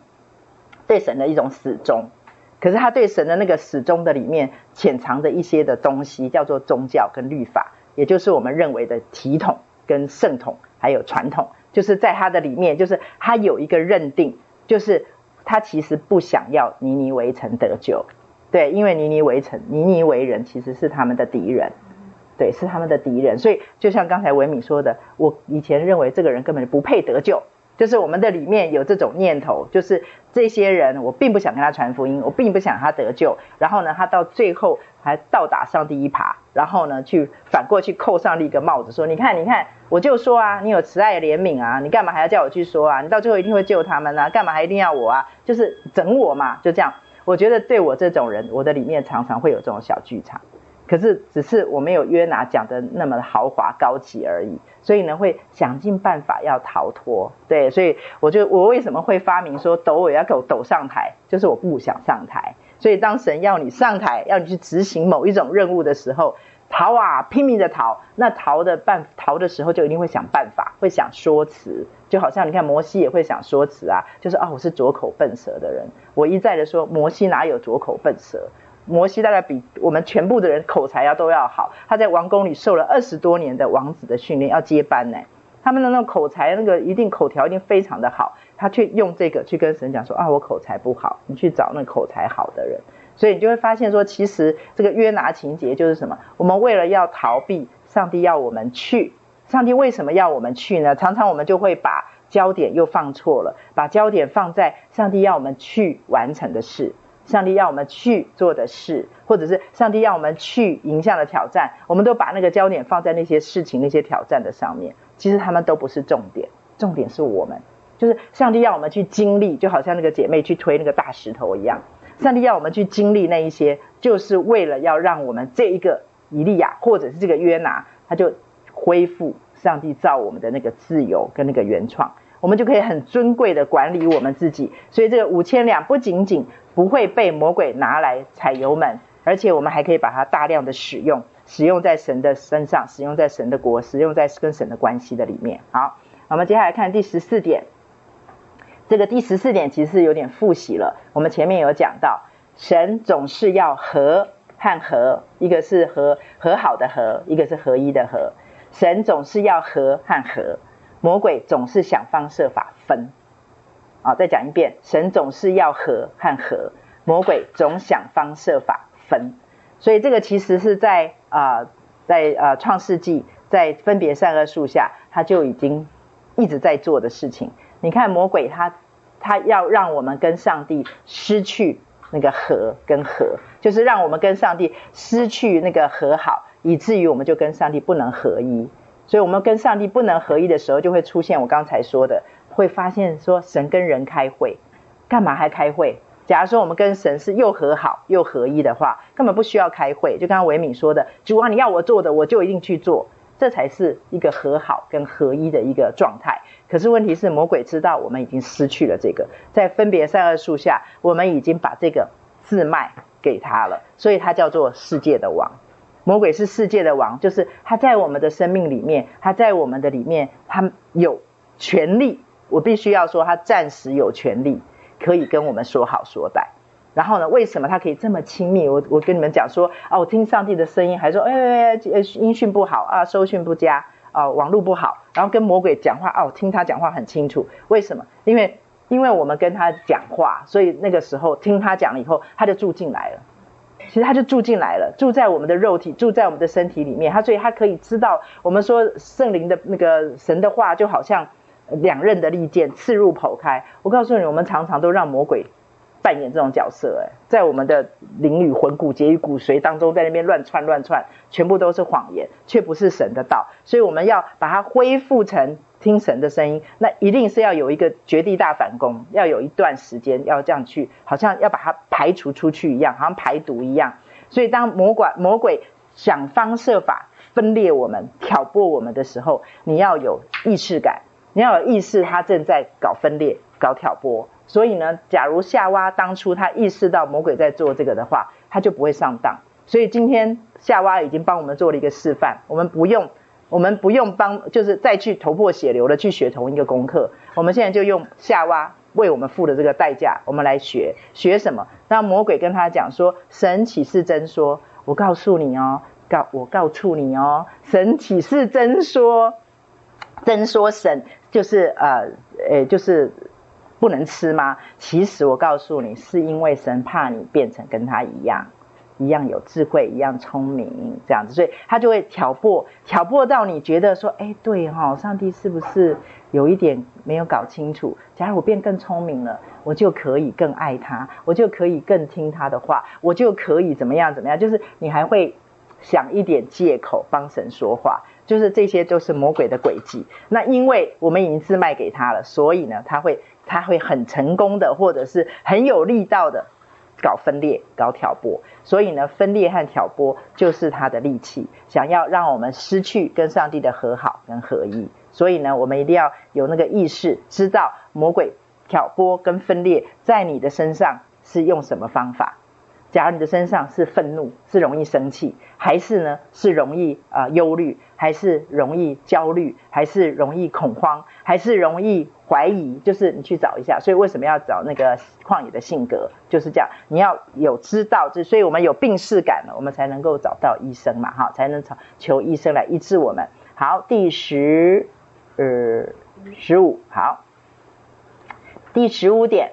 对神的一种死忠，可是他对神的那个死忠的里面潜藏着一些的东西，叫做宗教跟律法，也就是我们认为的体统跟圣统，还有传统，就是在他的里面，就是他有一个认定，就是他其实不想要尼尼微城得救，对，因为尼尼微城、尼尼为人其实是他们的敌人，对，是他们的敌人，所以就像刚才维米说的，我以前认为这个人根本就不配得救。就是我们的里面有这种念头，就是这些人，我并不想跟他传福音，我并不想他得救。然后呢，他到最后还倒打上帝一耙，然后呢，去反过去扣上帝一个帽子，说：“你看，你看，我就说啊，你有慈爱怜悯啊，你干嘛还要叫我去说啊？你到最后一定会救他们啊，干嘛还一定要我啊？就是整我嘛，就这样。我觉得对我这种人，我的里面常常会有这种小剧场。”可是，只是我没有约拿讲的那么豪华高级而已，所以呢，会想尽办法要逃脱。对，所以我就我为什么会发明说抖我要给我抖上台，就是我不想上台。所以当神要你上台，要你去执行某一种任务的时候，逃啊，拼命的逃。那逃的办逃的时候，就一定会想办法，会想说辞。就好像你看摩西也会想说辞啊，就是啊，我是拙口笨舌的人，我一再的说摩西哪有拙口笨舌。摩西大概比我们全部的人口才要都要好。他在王宫里受了二十多年的王子的训练，要接班呢。他们的那种口才，那个一定口条一定非常的好。他去用这个去跟神讲说啊，我口才不好，你去找那口才好的人。所以你就会发现说，其实这个约拿情节就是什么？我们为了要逃避上帝要我们去，上帝为什么要我们去呢？常常我们就会把焦点又放错了，把焦点放在上帝要我们去完成的事，上帝要我们去做的事，或者是上帝要我们去迎向的挑战，我们都把那个焦点放在那些事情、那些挑战的上面。其实他们都不是重点，重点是我们，就是上帝要我们去经历，就好像那个姐妹去推那个大石头一样。上帝要我们去经历那一些，就是为了要让我们这一个以利亚，或者是这个约拿，他就恢复上帝造我们的那个自由跟那个原创，我们就可以很尊贵的管理我们自己。所以这个五千两不仅仅不会被魔鬼拿来踩油门，而且我们还可以把它大量的使用，使用在神的身上，使用在神的国，使用在跟神的关系的里面。好，我们接下来看第十四点。这个第十四点其实有点复习了。我们前面有讲到，神总是要和和合，一个是和和好的和，一个是合一的和。神总是要和和和，魔鬼总是想方设法分。好，再讲一遍，神总是要和和和，魔鬼总想方设法分。所以这个其实是在啊、在啊创世纪，在分别善恶树下，他就已经一直在做的事情。你看魔鬼他，他要让我们跟上帝失去那个和跟和，就是让我们跟上帝失去那个和好，以至于我们就跟上帝不能合一。所以，我们跟上帝不能合一的时候，就会出现我刚才说的，会发现说神跟人开会，干嘛还开会？假如说我们跟神是又和好又合一的话，根本不需要开会。就刚刚维敏说的，主啊，你要我做的，我就一定去做。这才是一个和好跟合一的一个状态。可是问题是，魔鬼知道我们已经失去了这个，在分别善恶树下，我们已经把这个自卖给他了，所以他叫做世界的王。魔鬼是世界的王，就是他在我们的生命里面，他在我们的里面，他有权利。我必须要说，他暂时有权利，可以跟我们说好说歹。然后呢？为什么他可以这么亲密？我我跟你们讲说啊，我听上帝的声音，还说哎哎哎，音讯不好啊，收讯不佳啊，网络不好。然后跟魔鬼讲话，哦，听他讲话很清楚。为什么？因为因为我们跟他讲话，所以那个时候听他讲了以后，他就住进来了。其实他就住进来了，住在我们的肉体，住在我们的身体里面。他所以他可以知道，我们说圣灵的那个神的话，就好像两刃的利剑，刺入剖开。我告诉你，我们常常都让魔鬼。扮演这种角色，哎，在我们的灵与魂、骨节与骨髓当中，在那边乱窜乱窜，全部都是谎言，却不是神的道。所以我们要把它恢复成听神的声音，那一定是要有一个绝地大反攻，要有一段时间要这样去，好像要把它排除出去一样，好像排毒一样。所以当魔鬼魔鬼想方设法分裂我们、挑拨我们的时候，你要有意识感，你要有意识，他正在搞分裂、搞挑拨。所以呢，假如夏娃当初他意识到魔鬼在做这个的话，他就不会上当。所以今天夏娃已经帮我们做了一个示范，我们不用，我们不用帮，就是再去头破血流的去学同一个功课。我们现在就用夏娃为我们付的这个代价，我们来学学什么？让魔鬼跟他讲说：“神岂是真说？我告诉你哦，告我告诉你哦，神岂是真说？真说神就是呃，诶，就是。”不能吃吗？其实我告诉你，是因为神怕你变成跟他一样，一样有智慧，一样聪明，这样子，所以他就会挑拨，挑拨到你觉得说，哎，对哈、哦，上帝是不是有一点没有搞清楚？假如我变更聪明了，我就可以更爱他，我就可以更听他的话，我就可以怎么样怎么样？就是你还会想一点借口帮神说话，就是这些都是魔鬼的诡计。那因为我们已经自卖给他了，所以呢，他会。他会很成功的，或者是很有力道的搞分裂、搞挑拨，所以呢，分裂和挑拨就是他的利器，想要让我们失去跟上帝的和好跟合一。所以呢，我们一定要有那个意识，知道魔鬼挑拨跟分裂在你的身上是用什么方法。假如你的身上是愤怒，是容易生气，还是呢是容易啊、呃、忧虑，还是容易焦虑，还是容易恐慌，还是容易怀疑？就是你去找一下。所以为什么要找那个旷野的性格？就是这样，你要有知道，就所以我们有病识感了，我们才能够找到医生嘛，哈，才能求求医生来医治我们。好，第十呃十五，好，第十五点，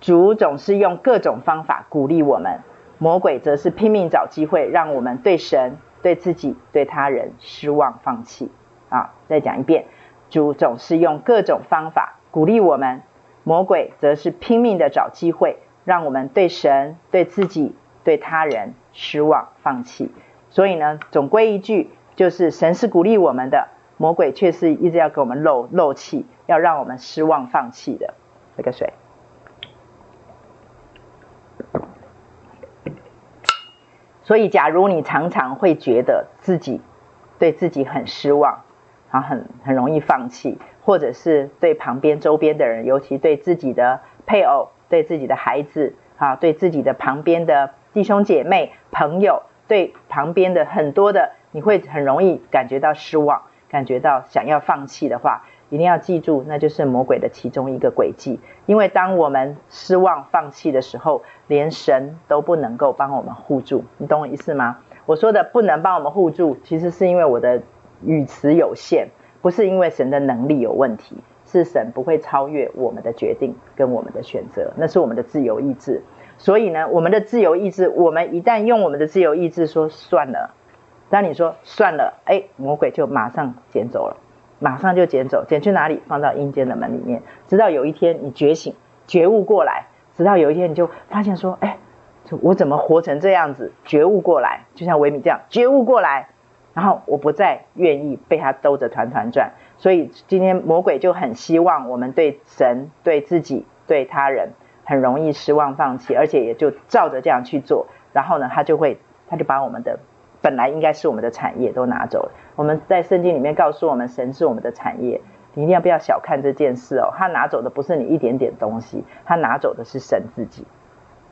主总是用各种方法鼓励我们。魔鬼则是拼命找机会，让我们对神、对自己、对他人失望、放弃。啊，再讲一遍，主总是用各种方法鼓励我们，魔鬼则是拼命的找机会，让我们对神、对自己、对他人失望、放弃。所以呢，总归一句，就是神是鼓励我们的，魔鬼却是一直要给我们漏漏气，要让我们失望、放弃的。这个水。所以，假如你常常会觉得自己对自己很失望，然后很很容易放弃，或者是对旁边周边的人，尤其对自己的配偶、对自己的孩子啊，对自己的旁边的弟兄姐妹、朋友，对旁边的很多的，你会很容易感觉到失望，感觉到想要放弃的话。一定要记住，那就是魔鬼的其中一个诡计。因为当我们失望、放弃的时候，连神都不能够帮我们护住。你懂我意思吗？我说的不能帮我们护住，其实是因为我的语词有限，不是因为神的能力有问题，是神不会超越我们的决定跟我们的选择，那是我们的自由意志。所以呢，我们的自由意志，我们一旦用我们的自由意志说算了，当你说算了，哎，魔鬼就马上捡走了。马上就捡走，捡去哪里？放到阴间的门里面。直到有一天你觉醒、觉悟过来，直到有一天你就发现说：“哎，我怎么活成这样子？”觉悟过来，就像维米这样觉悟过来，然后我不再愿意被他兜着团团转。所以今天魔鬼就很希望我们对神、对自己、对他人很容易失望、放弃，而且也就照着这样去做。然后呢，他就会，他就把我们的。本来应该是我们的产业都拿走了。我们在圣经里面告诉我们，神是我们的产业，你一定要不要小看这件事哦。他拿走的不是你一点点东西，他拿走的是神自己，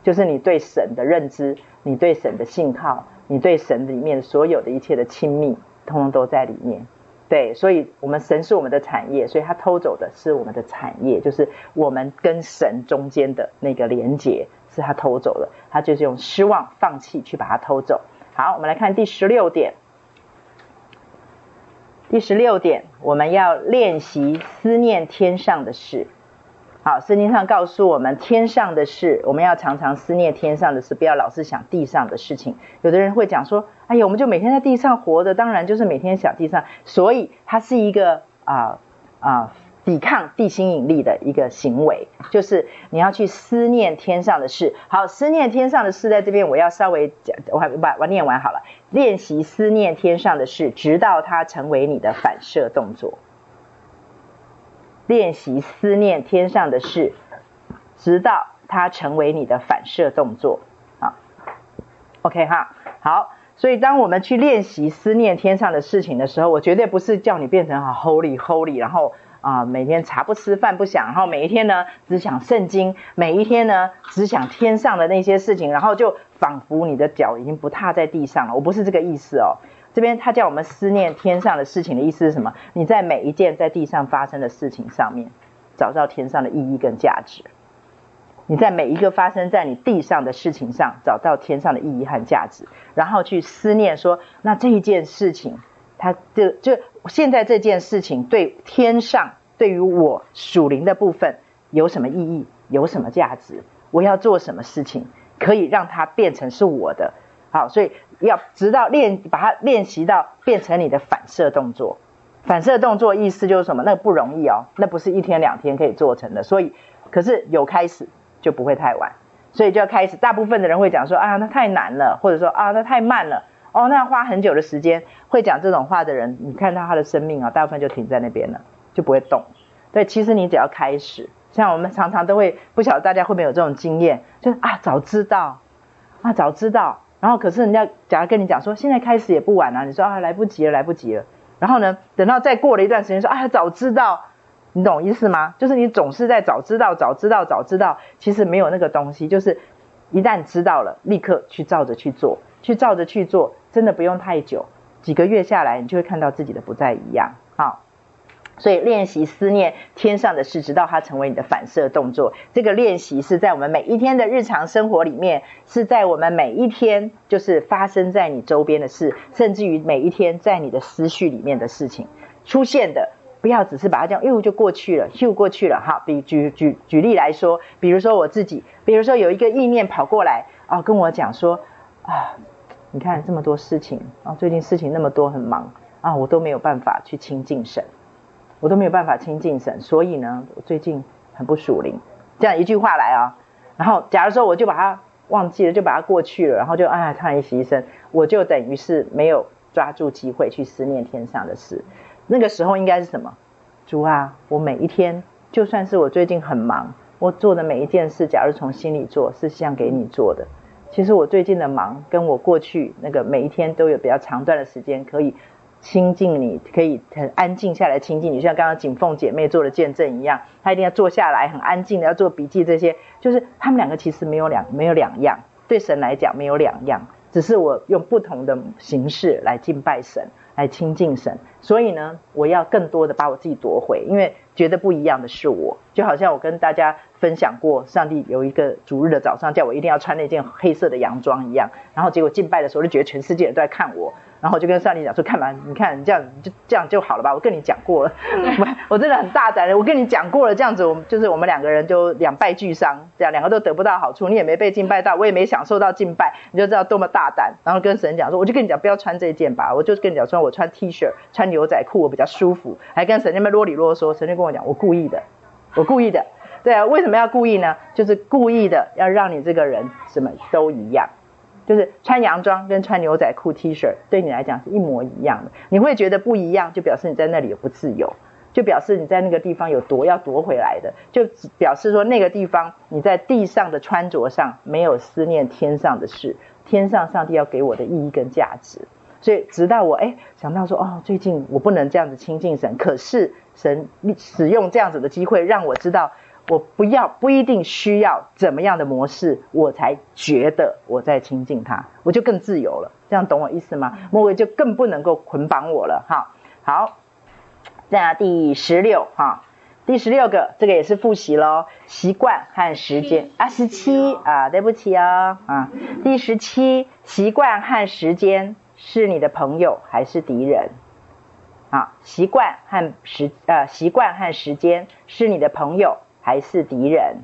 就是你对神的认知，你对神的信靠，你对神里面所有的一切的亲密，通通都在里面。对，所以我们神是我们的产业，所以他偷走的是我们的产业，就是我们跟神中间的那个连结是他偷走了，他就是用失望、放弃去把它偷走。好，我们来看第十六点。第十六点，我们要练习思念天上的事。好，圣经上告诉我们，天上的事，我们要常常思念天上的事，不要老是想地上的事情。有的人会讲说：“哎呀，我们就每天在地上活着，当然就是每天想地上。”所以它是一个啊啊。啊抵抗地心引力的一个行为，就是你要去思念天上的事。好，思念天上的事，在这边我要稍微讲，我还把我念完好了。练习思念天上的事，直到它成为你的反射动作。练习思念天上的事，直到它成为你的反射动作。好，OK 哈，好。所以当我们去练习思念天上的事情的时候，我绝对不是叫你变成好 holy holy，然后。啊，每天茶不吃饭不想，然后每一天呢只想圣经，每一天呢只想天上的那些事情，然后就仿佛你的脚已经不踏在地上了。我不是这个意思哦，这边他叫我们思念天上的事情的意思是什么？你在每一件在地上发生的事情上面找到天上的意义跟价值。你在每一个发生在你地上的事情上找到天上的意义和价值，然后去思念说，那这一件事情。他就就现在这件事情对天上对于我属灵的部分有什么意义，有什么价值？我要做什么事情可以让它变成是我的？好，所以要直到练把它练习到变成你的反射动作。反射动作意思就是什么？那个不容易哦，那不是一天两天可以做成的。所以，可是有开始就不会太晚，所以就要开始。大部分的人会讲说啊，那太难了，或者说啊，那太慢了。哦，那要花很久的时间。会讲这种话的人，你看到他的生命啊，大部分就停在那边了，就不会动。对，其实你只要开始，像我们常常都会，不晓得大家会不会有这种经验，就啊，早知道，啊，早知道。然后可是人家假如跟你讲说，现在开始也不晚啊，你说啊，来不及了，来不及了。然后呢，等到再过了一段时间，说啊，早知道，你懂意思吗？就是你总是在早知道，早知道，早知道，其实没有那个东西，就是一旦知道了，立刻去照着去做，去照着去做，真的不用太久，几个月下来，你就会看到自己的不再一样。好，所以练习思念天上的事，直到它成为你的反射动作。这个练习是在我们每一天的日常生活里面，是在我们每一天就是发生在你周边的事，甚至于每一天在你的思绪里面的事情出现的。不要只是把它这样，又就过去了，又过去了。哈，比举举举例来说，比如说我自己，比如说有一个意念跑过来啊，跟我讲说啊，你看这么多事情啊，最近事情那么多，很忙啊，我都没有办法去亲近神，我都没有办法亲近神，所以呢，我最近很不属灵。这样一句话来啊，然后假如说我就把它忘记了，就把它过去了，然后就哎叹息一声，我就等于是没有抓住机会去思念天上的事。那个时候应该是什么？主啊，我每一天，就算是我最近很忙，我做的每一件事，假如从心里做，是像给你做的。其实我最近的忙，跟我过去那个每一天都有比较长段的时间可以亲近你，可以很安静下来亲近你，就像刚刚景凤姐妹做的见证一样，她一定要坐下来很安静的要做笔记，这些就是他们两个其实没有两没有两样，对神来讲没有两样，只是我用不同的形式来敬拜神。来亲近神，所以呢，我要更多的把我自己夺回，因为觉得不一样的是我，就好像我跟大家分享过，上帝有一个主日的早上叫我一定要穿那件黑色的洋装一样，然后结果敬拜的时候就觉得全世界人都在看我。然后就跟上帝讲说：“看吧，你看你这样就这样就好了吧？我跟你讲过了，我我真的很大胆的，我跟你讲过了，这样子我们就是我们两个人就两败俱伤，这样两个都得不到好处，你也没被敬拜到，我也没享受到敬拜，你就知道多么大胆。然后跟神讲说，我就跟你讲不要穿这件吧，我就跟你讲说我穿 T 恤穿牛仔裤我比较舒服，还跟神那边啰里啰嗦，神就跟我讲我故意的，我故意的，对啊，为什么要故意呢？就是故意的要让你这个人什么都一样。”就是穿洋装跟穿牛仔裤 T 恤对你来讲是一模一样的，你会觉得不一样，就表示你在那里有不自由，就表示你在那个地方有夺要夺回来的，就表示说那个地方你在地上的穿着上没有思念天上的事，天上上帝要给我的意义跟价值，所以直到我哎想到说哦，最近我不能这样子亲近神，可是神使用这样子的机会让我知道。我不要，不一定需要怎么样的模式，我才觉得我在亲近他，我就更自由了。这样懂我意思吗？魔鬼就更不能够捆绑我了。哈，好，再来第十六哈，第十六个这个也是复习喽，习惯和时间啊，十七啊，对不起哦啊，第十七，习惯和时间是你的朋友还是敌人？啊，习惯和时呃，习惯和时间是你的朋友。还是敌人，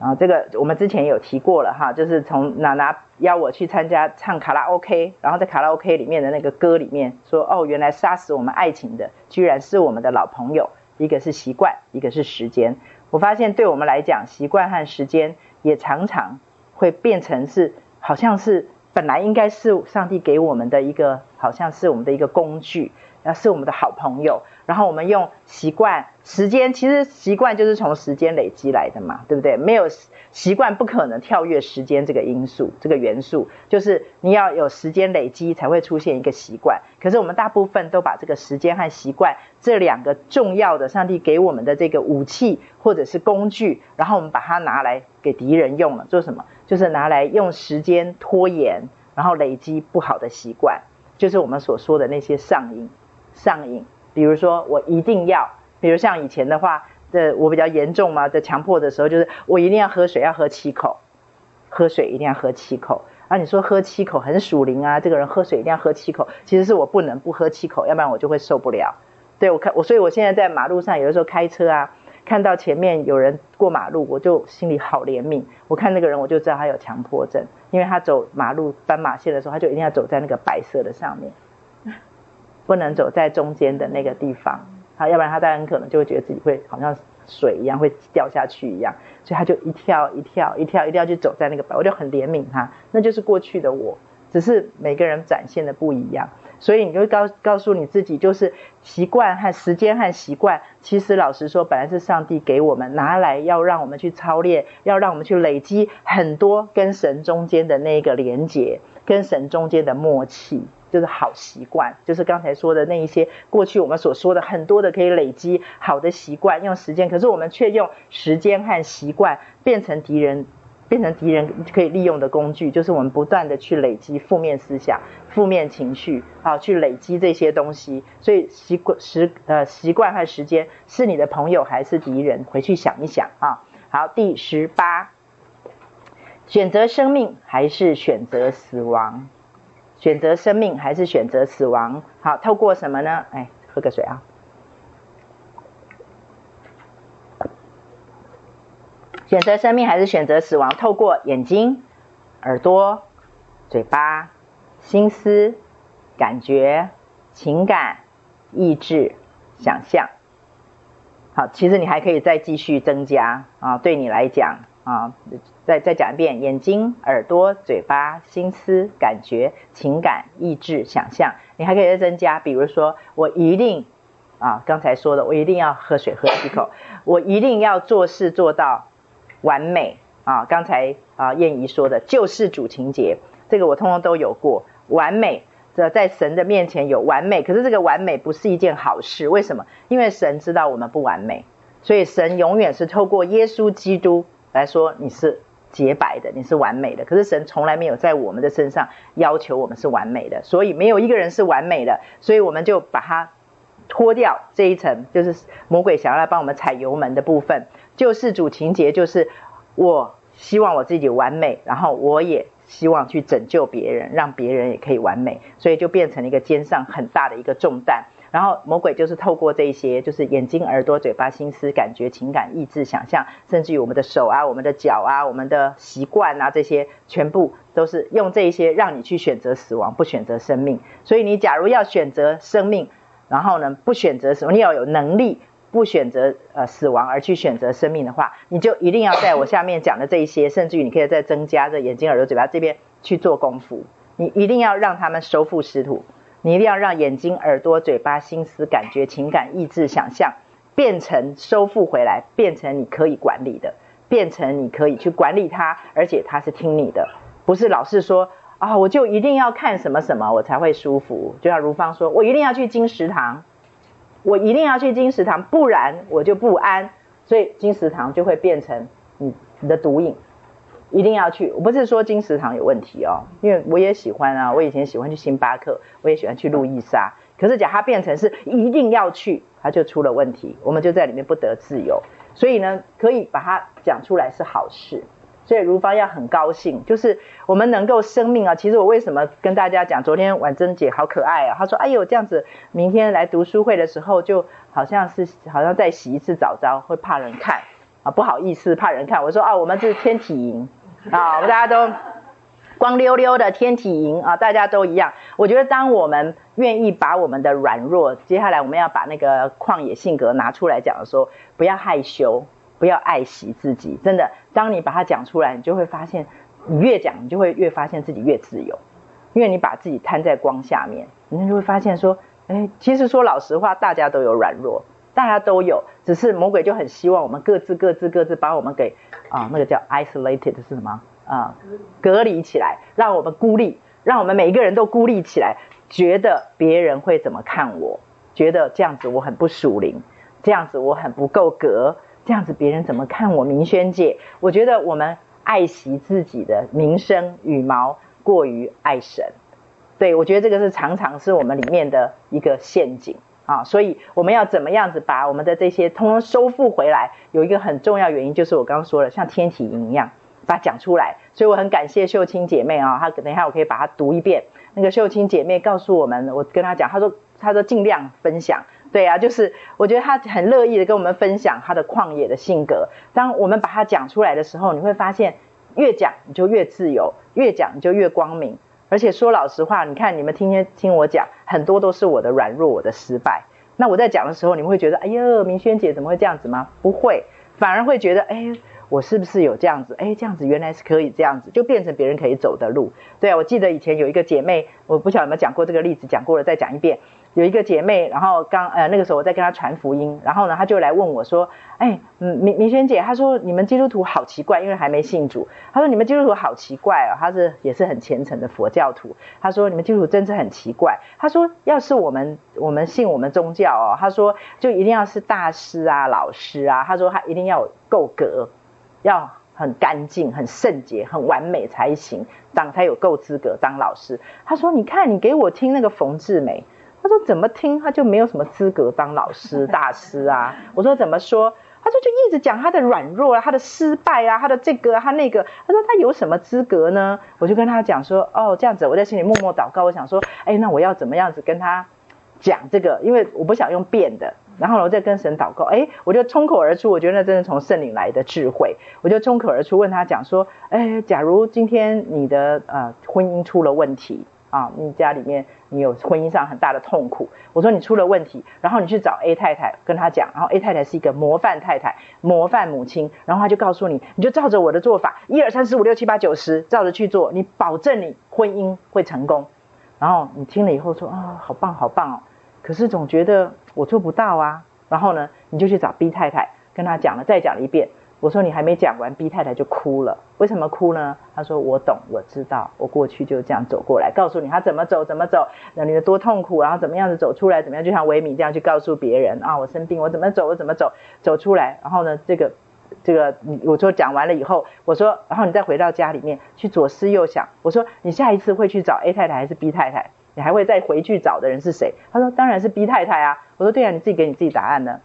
然后这个我们之前有提过了哈，就是从娜娜邀我去参加唱卡拉 OK，然后在卡拉 OK 里面的那个歌里面说，哦，原来杀死我们爱情的，居然是我们的老朋友，一个是习惯，一个是时间。我发现对我们来讲，习惯和时间也常常会变成是，好像是本来应该是上帝给我们的一个，好像是我们的一个工具。要是我们的好朋友，然后我们用习惯、时间，其实习惯就是从时间累积来的嘛，对不对？没有习惯不可能跳跃时间这个因素、这个元素，就是你要有时间累积才会出现一个习惯。可是我们大部分都把这个时间和习惯这两个重要的上帝给我们的这个武器或者是工具，然后我们把它拿来给敌人用了，做什么？就是拿来用时间拖延，然后累积不好的习惯，就是我们所说的那些上瘾。上瘾，比如说我一定要，比如像以前的话，这我比较严重嘛，在强迫的时候，就是我一定要喝水，要喝七口，喝水一定要喝七口。啊，你说喝七口很属灵啊，这个人喝水一定要喝七口，其实是我不能不喝七口，要不然我就会受不了。对，我看我，所以我现在在马路上，有的时候开车啊，看到前面有人过马路，我就心里好怜悯。我看那个人，我就知道他有强迫症，因为他走马路斑马线的时候，他就一定要走在那个白色的上面。不能走在中间的那个地方，好，要不然他当然可能就会觉得自己会好像水一样会掉下去一样，所以他就一跳一跳一跳，一定要去走在那个，我就很怜悯他，那就是过去的我，只是每个人展现的不一样，所以你就告告诉你自己，就是习惯和时间和习惯，其实老实说，本来是上帝给我们拿来要让我们去操练，要让我们去累积很多跟神中间的那个连结，跟神中间的默契。就是好习惯，就是刚才说的那一些过去我们所说的很多的可以累积好的习惯，用时间，可是我们却用时间和习惯变成敌人。变成敌人可以利用的工具，就是我们不断的去累积负面思想、负面情绪，啊，去累积这些东西。所以习惯时呃习惯和时间是你的朋友还是敌人？回去想一想啊。好，第十八，选择生命还是选择死亡？选择生命还是选择死亡？好，透过什么呢？哎，喝个水啊。选择生命还是选择死亡？透过眼睛、耳朵、嘴巴、心思、感觉、情感、意志、想象。好，其实你还可以再继续增加啊。对你来讲啊，再再讲一遍：眼睛、耳朵、嘴巴、心思、感觉、情感、意志、想象。你还可以再增加，比如说，我一定啊，刚才说的，我一定要喝水喝几口，我一定要做事做到。完美啊！刚才啊燕姨说的救世主情节，这个我通通都有过。完美，这在神的面前有完美，可是这个完美不是一件好事。为什么？因为神知道我们不完美，所以神永远是透过耶稣基督来说你是洁白的，你是完美的。可是神从来没有在我们的身上要求我们是完美的，所以没有一个人是完美的，所以我们就把它脱掉这一层，就是魔鬼想要来帮我们踩油门的部分。救世主情节就是，我希望我自己完美，然后我也希望去拯救别人，让别人也可以完美，所以就变成了一个肩上很大的一个重担。然后魔鬼就是透过这些，就是眼睛、耳朵、嘴巴、心思、感觉、情感、意志、想象，甚至于我们的手啊、我们的脚啊、我们的习惯啊，这些全部都是用这些让你去选择死亡，不选择生命。所以你假如要选择生命，然后呢，不选择死亡，你要有能力。不选择呃死亡而去选择生命的话，你就一定要在我下面讲的这一些，甚至于你可以再增加这眼睛、耳朵、嘴巴这边去做功夫。你一定要让他们收复失土，你一定要让眼睛、耳朵、嘴巴、心思、感觉、情感、意志、想象变成收复回来，变成你可以管理的，变成你可以去管理它，而且它是听你的，不是老是说啊，我就一定要看什么什么我才会舒服。就像如芳说，我一定要去金石堂。我一定要去金石堂，不然我就不安，所以金石堂就会变成你你的毒瘾，一定要去。我不是说金石堂有问题哦，因为我也喜欢啊，我以前喜欢去星巴克，我也喜欢去路易莎，可是假它变成是一定要去，它就出了问题，我们就在里面不得自由。所以呢，可以把它讲出来是好事。所以如芳要很高兴，就是我们能够生命啊。其实我为什么跟大家讲，昨天婉珍姐好可爱啊。她说：“哎呦，这样子，明天来读书会的时候，就好像是好像再洗一次澡澡，会怕人看啊，不好意思，怕人看。”我说：“啊，我们这是天体营 啊，大家都光溜溜的天体营啊，大家都一样。我觉得，当我们愿意把我们的软弱，接下来我们要把那个旷野性格拿出来讲的时候，不要害羞。”不要爱惜自己，真的，当你把它讲出来，你就会发现，你越讲，你就会越发现自己越自由，因为你把自己摊在光下面，你就会发现说，哎，其实说老实话，大家都有软弱，大家都有，只是魔鬼就很希望我们各自各自各自把我们给啊，那个叫 isolated 是什么啊？隔离起来，让我们孤立，让我们每一个人都孤立起来，觉得别人会怎么看我，觉得这样子我很不属灵，这样子我很不够格。这样子别人怎么看我明轩姐？我觉得我们爱惜自己的名声羽毛，过于爱神。对，我觉得这个是常常是我们里面的一个陷阱啊。所以我们要怎么样子把我们的这些通通收复回来？有一个很重要原因就是我刚刚说了，像天体营一样把它讲出来。所以我很感谢秀清姐妹啊，她等一下我可以把它读一遍。那个秀清姐妹告诉我们，我跟她讲，她说她说尽量分享。对啊，就是我觉得她很乐意的跟我们分享她的旷野的性格。当我们把它讲出来的时候，你会发现越讲你就越自由，越讲你就越光明。而且说老实话，你看你们天天听我讲，很多都是我的软弱，我的失败。那我在讲的时候，你们会觉得，哎呦，明轩姐怎么会这样子吗？不会，反而会觉得，哎，我是不是有这样子？哎，这样子原来是可以这样子，就变成别人可以走的路。对啊，我记得以前有一个姐妹，我不晓得有没有讲过这个例子，讲过了再讲一遍。有一个姐妹，然后刚呃那个时候我在跟她传福音，然后呢她就来问我说：“哎，嗯，明明轩姐，她说你们基督徒好奇怪，因为还没信主。她说你们基督徒好奇怪哦，她是也是很虔诚的佛教徒。她说你们基督徒真是很奇怪。她说要是我们我们信我们宗教哦，她说就一定要是大师啊、老师啊，她说她一定要够格，要很干净、很圣洁、很完美才行，当才有够资格当老师。她说你看你给我听那个冯志美。”他说怎么听他就没有什么资格当老师 大师啊？我说怎么说？他说就一直讲他的软弱啊，他的失败啊，他的这个他那个。他说他有什么资格呢？我就跟他讲说哦这样子，我在心里默默祷告，我想说哎那我要怎么样子跟他讲这个？因为我不想用变的。然后我再跟神祷告，哎我就冲口而出，我觉得那真的从圣灵来的智慧，我就冲口而出问他讲说哎假如今天你的呃婚姻出了问题。啊，你家里面你有婚姻上很大的痛苦，我说你出了问题，然后你去找 A 太太跟她讲，然后 A 太太是一个模范太太、模范母亲，然后她就告诉你，你就照着我的做法，一二三四五六七八九十，照着去做，你保证你婚姻会成功。然后你听了以后说啊，好棒好棒哦，可是总觉得我做不到啊。然后呢，你就去找 B 太太，跟她讲了，再讲了一遍。我说你还没讲完，B 太太就哭了。为什么哭呢？她说我懂，我知道，我过去就这样走过来，告诉你他怎么走，怎么走，那你的多痛苦，然后怎么样子走出来，怎么样，就像维米这样去告诉别人啊，我生病，我怎么走，我怎么走，走出来。然后呢，这个这个，我说讲完了以后，我说，然后你再回到家里面去左思右想。我说你下一次会去找 A 太太还是 B 太太？你还会再回去找的人是谁？他说当然是 B 太太啊。我说对啊，你自己给你自己答案呢。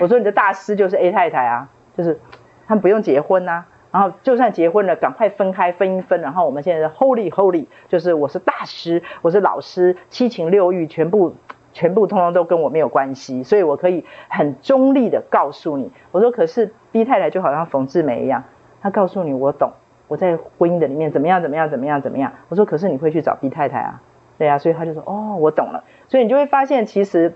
我说你的大师就是 A 太太啊，就是。他们不用结婚呐、然后就算结婚了，赶快分开分一分。然后我们现在是 Holy Holy，就是我是大师，我是老师，七情六欲全部全部通通都跟我没有关系，所以我可以很中立的告诉你。我说可是 B 太太就好像冯志梅一样，她告诉你我懂，我在婚姻的里面怎么样怎么样怎么样怎么样。我说可是你会去找 B 太太啊，对啊，所以他就说哦我懂了，所以你就会发现其实。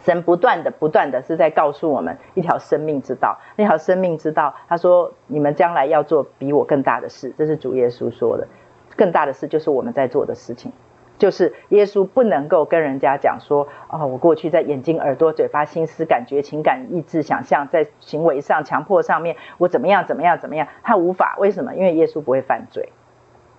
神不断的、不断的是在告诉我们一条生命之道。那条生命之道，他说：“你们将来要做比我更大的事。”这是主耶稣说的。更大的事就是我们在做的事情，就是耶稣不能够跟人家讲说：“哦，我过去在眼睛、耳朵、嘴巴、心思、感觉、情感、意志、想象，在行为上、强迫上面，我怎么样、怎么样、怎么样。”他无法，为什么？因为耶稣不会犯罪。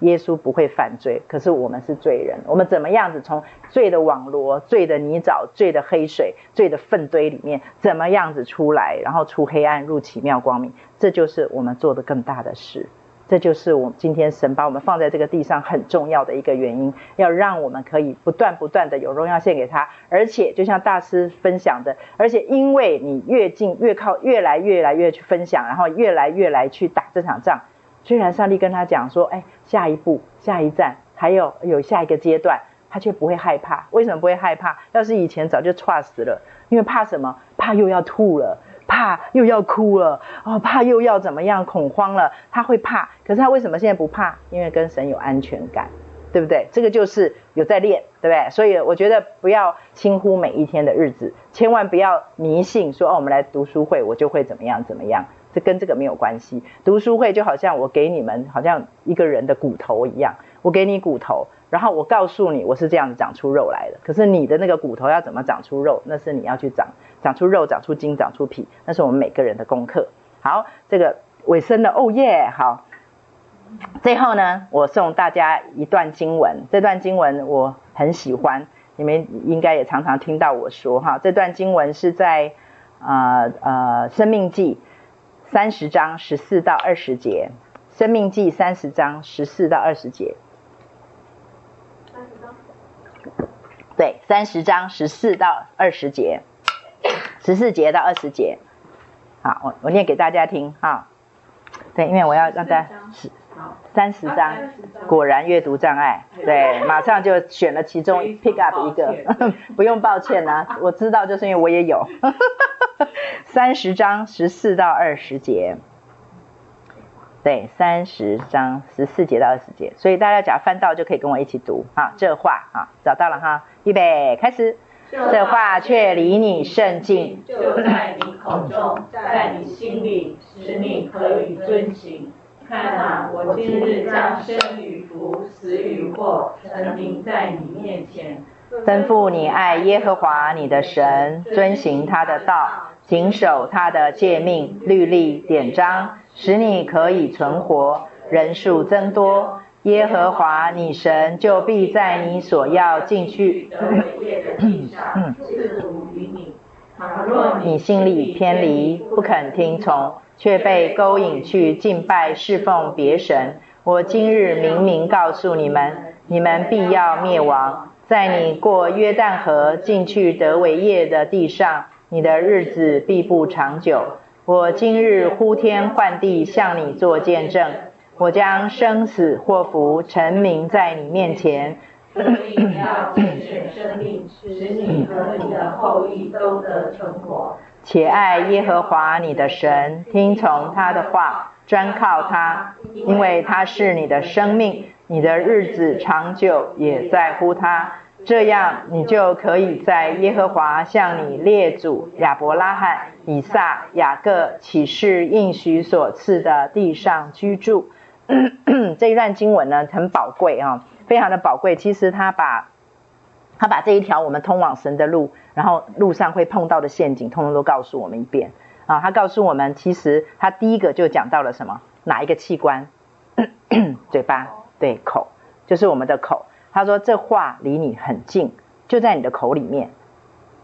耶稣不会犯罪，可是我们是罪人。我们怎么样子从罪的网罗、罪的泥沼、罪的黑水、罪的粪堆里面，怎么样子出来，然后出黑暗入奇妙光明？这就是我们做的更大的事。这就是我们今天神把我们放在这个地上很重要的一个原因，要让我们可以不断不断的有荣耀献给他。而且就像大师分享的，而且因为你越近越靠，越来越来越去分享，然后越来越来去打这场仗。虽然上帝跟他讲说，哎，下一步、下一站，还有有下一个阶段，他却不会害怕。为什么不会害怕？要是以前早就剉死了，因为怕什么？怕又要吐了，怕又要哭了，哦，怕又要怎么样？恐慌了，他会怕。可是他为什么现在不怕？因为跟神有安全感，对不对？这个就是有在练，对不对？所以我觉得不要轻忽每一天的日子，千万不要迷信说，哦，我们来读书会，我就会怎么样怎么样。这跟这个没有关系。读书会就好像我给你们，好像一个人的骨头一样，我给你骨头，然后我告诉你，我是这样子长出肉来的。可是你的那个骨头要怎么长出肉，那是你要去长，长出肉，长出筋，长出皮，那是我们每个人的功课。好，这个尾声了，哦耶！好，最后呢，我送大家一段经文，这段经文我很喜欢，你们应该也常常听到我说哈。这段经文是在呃呃《生命记》。三十章十四到二十节，《生命记》三十章十四到二十节。三十章。对，三十章十四到二十节，十四节到二十节。好，我我念给大家听哈。对，因为我要让大家是三十张，果然阅读障碍。对，马上就选了其中 pick up 一个，不用抱歉啊，我知道，就是因为我也有。三十章十四到二十节，对，三十章十四节到二十节，所以大家只要翻到就可以跟我一起读啊。这话啊，找到了哈，预备开始。这话却离你甚近，就在你口中，在你心里，使你可以遵行。看啊，我今日将生与福、死与祸，陈明在你面前。吩咐你爱耶和华你的神，遵行他的道，谨守他的诫命、律例、典章，使你可以存活，人数增多。耶和华你神就必在你所要进去得为业的地上赐福于你。你心里偏离，不肯听从，却被勾引去敬拜侍奉别神，我今日明明告诉你们，你们必要灭亡。在你过约旦河进去得为业的地上，你的日子必不长久。我今日呼天唤地向你作见证。我将生死祸福陈明在你面前，所以要拣选生命，使你和你的后裔都得存活。且爱耶和华你的神，听从他的话，专靠他，因为他是你的生命，你的日子长久也在乎他。这样，你就可以在耶和华向你列祖亚伯拉罕、以撒、雅各起誓应许所赐的地上居住。这一段经文呢，很宝贵啊，非常的宝贵。其实他把，他把这一条我们通往神的路，然后路上会碰到的陷阱，通通都告诉我们一遍啊。他告诉我们，其实他第一个就讲到了什么？哪一个器官？嘴巴，对，口，就是我们的口。他说这话离你很近，就在你的口里面，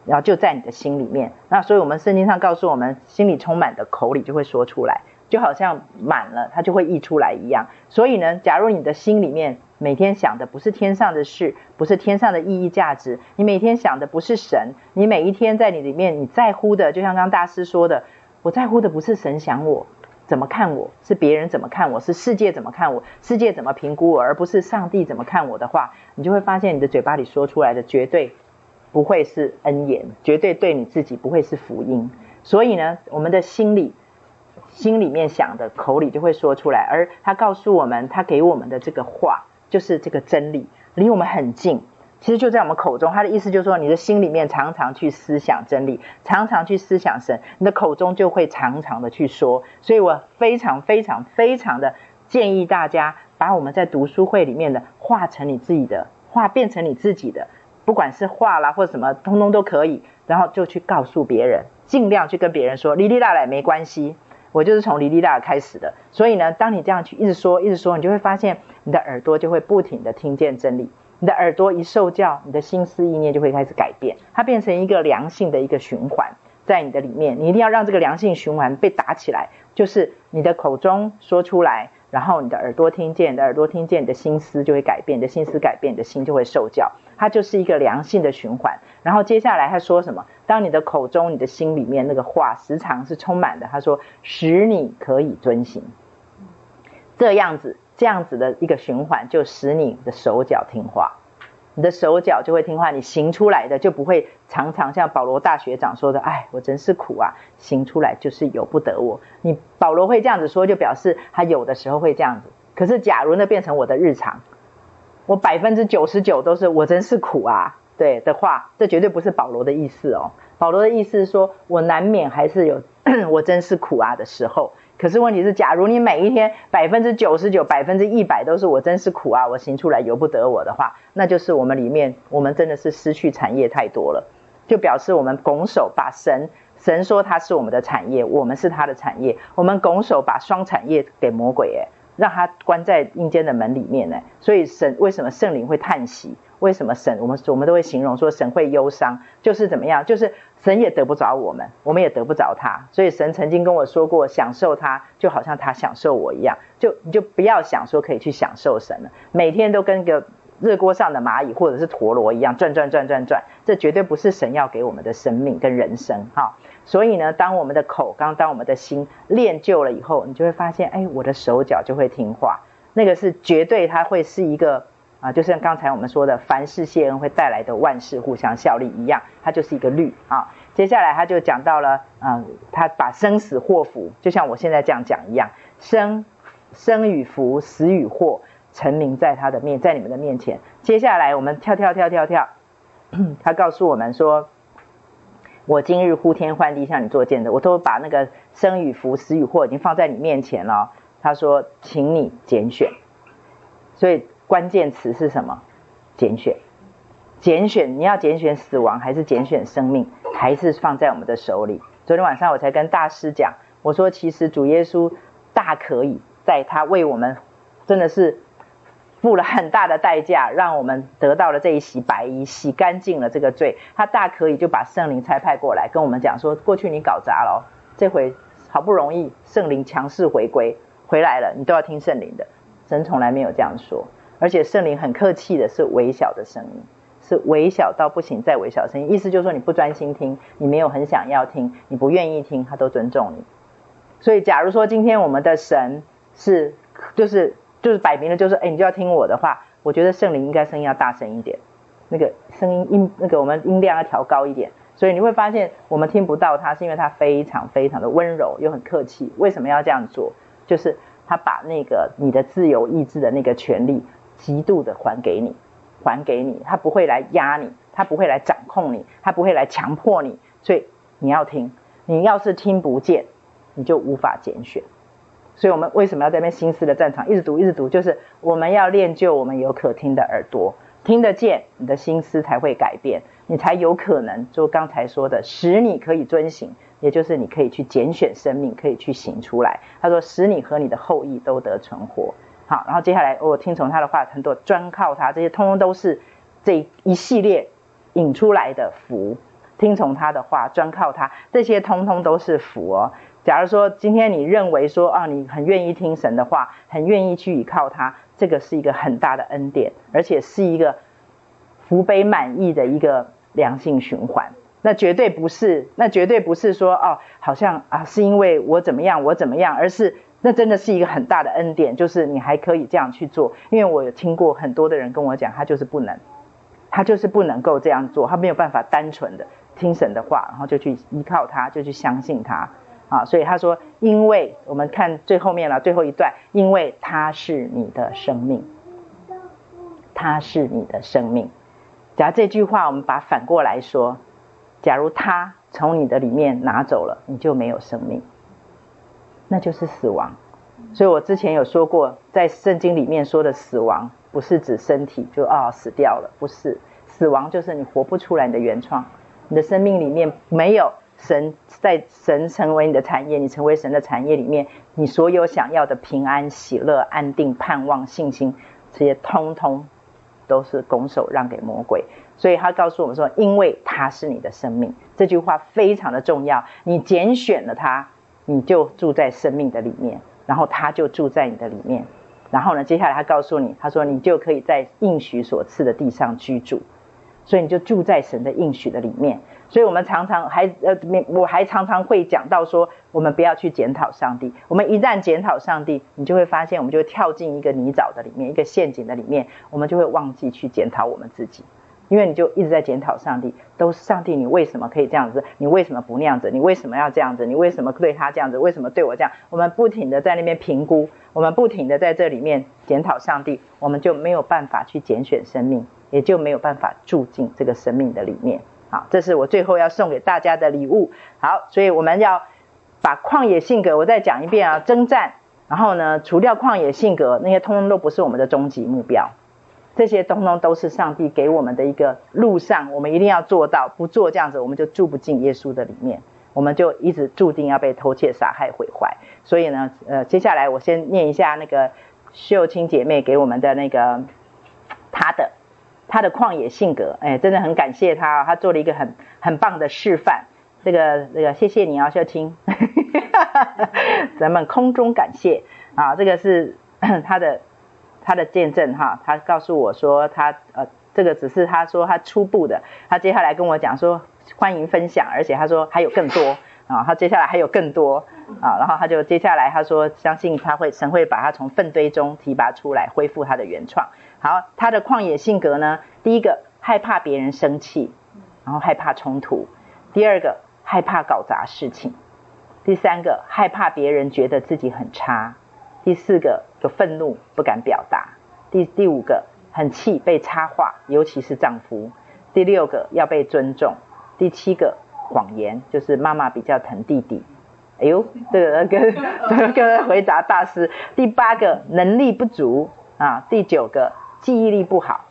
然后就在你的心里面。那所以我们圣经上告诉我们，心里充满的，口里就会说出来。就好像满了，它就会溢出来一样。所以呢，假如你的心里面每天想的不是天上的事，不是天上的意义价值，你每天想的不是神，你每一天在你里面你在乎的，就像刚大师说的，我在乎的不是神想我怎么看我，是别人怎么看我，是世界怎么看我，世界怎么评估我，而不是上帝怎么看我的话，你就会发现你的嘴巴里说出来的绝对不会是恩言，绝对对你自己不会是福音。所以呢，我们的心里。心里面想的，口里就会说出来。而他告诉我们，他给我们的这个话，就是这个真理，离我们很近。其实就在我们口中。他的意思就是说，你的心里面常常去思想真理，常常去思想神，你的口中就会常常的去说。所以我非常非常非常的建议大家，把我们在读书会里面的化成你自己的话，变成你自己的，不管是话啦或什么，通通都可以。然后就去告诉别人，尽量去跟别人说，哩哩啦啦没关系。我就是从哩哩啦开始的，所以呢，当你这样去一直说、一直说，你就会发现你的耳朵就会不停的听见真理。你的耳朵一受教，你的心思意念就会开始改变，它变成一个良性的一个循环在你的里面。你一定要让这个良性循环被打起来，就是你的口中说出来，然后你的耳朵听见，你的耳朵听见，你的心思就会改变，你的心思改变，你的心就会受教。它就是一个良性的循环。然后接下来他说什么？当你的口中、你的心里面那个话时常是充满的，他说使你可以遵行。这样子，这样子的一个循环，就使你的手脚听话，你的手脚就会听话，你行出来的就不会常常像保罗大学长说的：“哎，我真是苦啊，行出来就是由不得我。”你保罗会这样子说，就表示他有的时候会这样子。可是假如那变成我的日常。我百分之九十九都是我真是苦啊，对的话，这绝对不是保罗的意思哦。保罗的意思是说，我难免还是有 我真是苦啊的时候。可是问题是，假如你每一天百分之九十九、百分之一百都是我真是苦啊，我行出来由不得我的话，那就是我们里面我们真的是失去产业太多了，就表示我们拱手把神神说他是我们的产业，我们是他的产业，我们拱手把双产业给魔鬼诶。让他关在阴间的门里面呢，所以神为什么圣灵会叹息？为什么神我们我们都会形容说神会忧伤？就是怎么样？就是神也得不着我们，我们也得不着他。所以神曾经跟我说过，享受他就好像他享受我一样。就你就不要想说可以去享受神了，每天都跟个热锅上的蚂蚁或者是陀螺一样转转转转转，这绝对不是神要给我们的生命跟人生哈。所以呢，当我们的口，刚当我们的心练就了以后，你就会发现，哎，我的手脚就会听话。那个是绝对，它会是一个啊，就像刚才我们说的，凡事谢恩会带来的万事互相效力一样，它就是一个律啊。接下来他就讲到了，嗯，他把生死祸福，就像我现在这样讲一样，生生与福，死与祸，陈明在他的面，在你们的面前。接下来我们跳跳跳跳跳，他告诉我们说：“我今日呼天唤地向你做见证，我都把那个生与福、死与祸已经放在你面前了。”他说：“请你拣选。”所以关键词是什么？拣选。拣选，你要拣选死亡还是拣选生命，还是放在我们的手里？昨天晚上我才跟大师讲，我说其实主耶稣大可以在他为我们，真的是付了很大的代价，让我们得到了这一洗白衣，洗干净了这个罪。他大可以就把圣灵差派过来跟我们讲说，过去你搞砸了，这回好不容易圣灵强势回归回来了，你都要听圣灵的。神从来没有这样说，而且圣灵很客气的是微小的声音。是微小到不行，再微小的声音，意思就是说你不专心听，你没有很想要听，你不愿意听，他都尊重你。所以，假如说今天我们的神是，就是就是摆明了就是，哎，你就要听我的话，我觉得圣灵应该声音要大声一点，那个声音音那个我们音量要调高一点。所以你会发现我们听不到他，是因为他非常非常的温柔又很客气。为什么要这样做？就是他把那个你的自由意志的那个权利，极度的还给你。还给你，他不会来压你，他不会来掌控你，他不会来强迫你，所以你要听。你要是听不见，你就无法拣选。所以我们为什么要在那边心思的战场一直读一直读？就是我们要练就我们有可听的耳朵，听得见，你的心思才会改变，你才有可能就刚才说的，使你可以遵行，也就是你可以去拣选生命，可以去行出来。他说，使你和你的后裔都得存活。好，然后接下来我听从他的话，很多专靠他，这些通通都是这一系列引出来的福。听从他的话，专靠他，这些通通都是福哦。假如说今天你认为说啊，你很愿意听神的话，很愿意去依靠他，这个是一个很大的恩典，而且是一个福杯满溢的一个良性循环。那绝对不是，那绝对不是说哦，好像啊是因为我怎么样，我怎么样，而是。那真的是一个很大的恩典，就是你还可以这样去做。因为我有听过很多的人跟我讲，他就是不能，他就是不能够这样做，他没有办法单纯的听神的话，然后就去依靠他，就去相信他啊。所以他说，因为我们看最后面了，最后一段，因为他是你的生命，他是你的生命。假如这句话我们把反过来说，假如他从你的里面拿走了，你就没有生命。那就是死亡，所以我之前有说过，在圣经里面说的死亡，不是指身体就啊、哦、死掉了，不是，死亡就是你活不出来你的原创，你的生命里面没有神，在神成为你的产业，你成为神的产业里面，你所有想要的平安、喜乐、安定、盼望、信心，这些通通都是拱手让给魔鬼。所以他告诉我们说，因为他是你的生命，这句话非常的重要，你拣选了他。你就住在生命的里面，然后他就住在你的里面，然后呢，接下来他告诉你，他说你就可以在应许所赐的地上居住，所以你就住在神的应许的里面。所以我们常常还呃，我还常常会讲到说，我们不要去检讨上帝。我们一旦检讨上帝，你就会发现，我们就会跳进一个泥沼的里面，一个陷阱的里面，我们就会忘记去检讨我们自己。因为你就一直在检讨上帝，都是上帝，你为什么可以这样子？你为什么不那样子？你为什么要这样子？你为什么对他这样子？为什么对我这样？我们不停的在那边评估，我们不停的在这里面检讨上帝，我们就没有办法去拣选生命，也就没有办法住进这个生命的里面。好，这是我最后要送给大家的礼物。好，所以我们要把旷野性格，我再讲一遍啊，征战，然后呢，除掉旷野性格，那些通通都不是我们的终极目标。这些通通都是上帝给我们的一个路上，我们一定要做到，不做这样子，我们就住不进耶稣的里面，我们就一直注定要被偷窃、杀害、毁坏。所以呢，呃，接下来我先念一下那个秀清姐妹给我们的那个她的她的旷野性格，哎，真的很感谢她，她做了一个很很棒的示范。这个这个，谢谢你啊，秀清，咱们空中感谢啊，这个是她的。他的见证哈，他告诉我说他呃，这个只是他说他初步的，他接下来跟我讲说欢迎分享，而且他说还有更多啊，他接下来还有更多啊，然后他就接下来他说相信他会神会把他从粪堆中提拔出来，恢复他的原创。好，他的旷野性格呢，第一个害怕别人生气，然后害怕冲突；第二个害怕搞砸事情；第三个害怕别人觉得自己很差。第四个有愤怒不敢表达，第第五个很气被插话，尤其是丈夫。第第六个要被尊重，第七个谎言，就是妈妈比较疼弟弟。哎呦，这个跟 这个回答大师。第八个能力不足啊，第九个记忆力不好，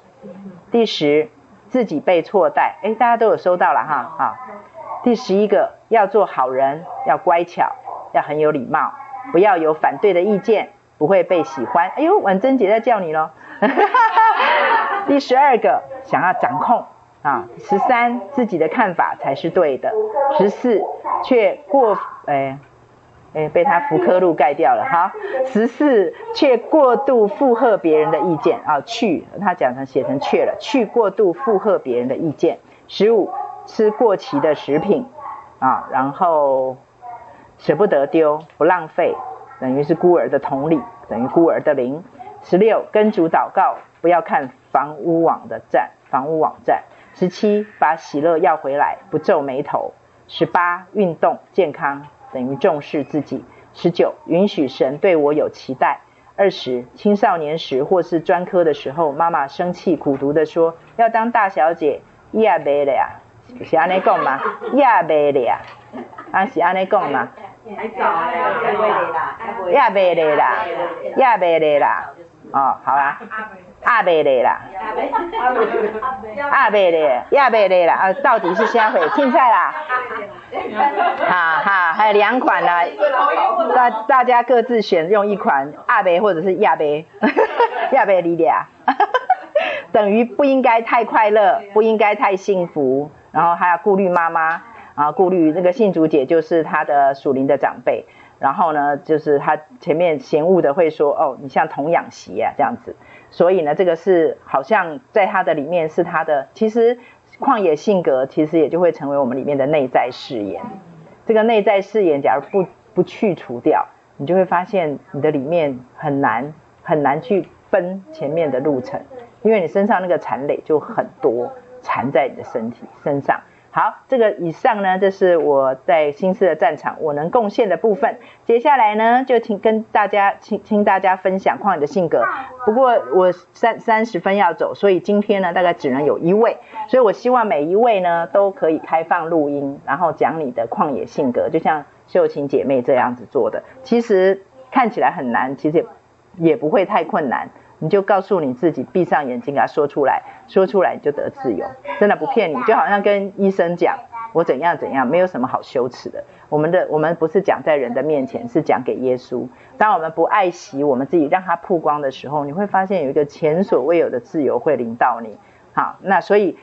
第十自己被错待。哎，大家都有收到了哈啊。第十一个要做好人，要乖巧，要很有礼貌，不要有反对的意见，不会被喜欢。哎呦，婉珍姐在叫你喽。第十二个想要掌控。啊，十三自己的看法才是对的，十四却过哎哎被他福科路盖掉了哈，十四却过度附和别人的意见。啊，去他讲成写成去了，去过度附和别人的意见。十五吃过期的食品。啊，然后舍不得丢，不浪费，等于是孤儿的同理，等于孤儿的灵。十六跟主祷告，不要看房屋网的站，房屋网站。十七把喜乐要回来，不皱眉头。十八运动健康等于重视自己。十九允许神对我有期待。二十青少年时或是专科的时候，妈妈生气苦读的说要当大小姐，亚贝了呀，是安尼讲吗？亚贝了呀，啊是安尼讲吗？亚贝了啦，亚贝了啦。哦，好啦，阿贝嘞啦，阿贝嘞，亚贝嘞啦，啊，到底是虾毁青菜啦？哈哈，还有两款呢，大大家各自选用一款阿贝或者是亚贝，亚贝里俩，等于不应该太快乐，不应该太幸福，然后还要顾虑妈妈，啊，顾虑那个信主姐就是他的属灵的长辈。然后呢，就是他前面嫌恶的会说，哦，你像童养媳啊这样子，所以呢，这个是好像在他的里面是他的，其实旷野性格其实也就会成为我们里面的内在誓言。这个内在誓言，假如不不去除掉，你就会发现你的里面很难很难去奔前面的路程，因为你身上那个残累就很多，缠在你的身体身上。好，这个以上呢，这是我在新思的战场我能贡献的部分。接下来呢，就请跟大家请听大家分享旷野的性格。不过我三三十分要走，所以今天呢，大概只能有一位。所以我希望每一位呢，都可以开放录音，然后讲你的旷野性格，就像秀琴姐妹这样子做的。其实看起来很难，其实也也不会太困难。你就告诉你自己，闭上眼睛给他说出来，说出来你就得自由，真的不骗你，就好像跟医生讲我怎样怎样，没有什么好羞耻的。我们的我们不是讲在人的面前，是讲给耶稣。当我们不爱惜我们自己，让它曝光的时候，你会发现有一个前所未有的自由会临到你。好，那所以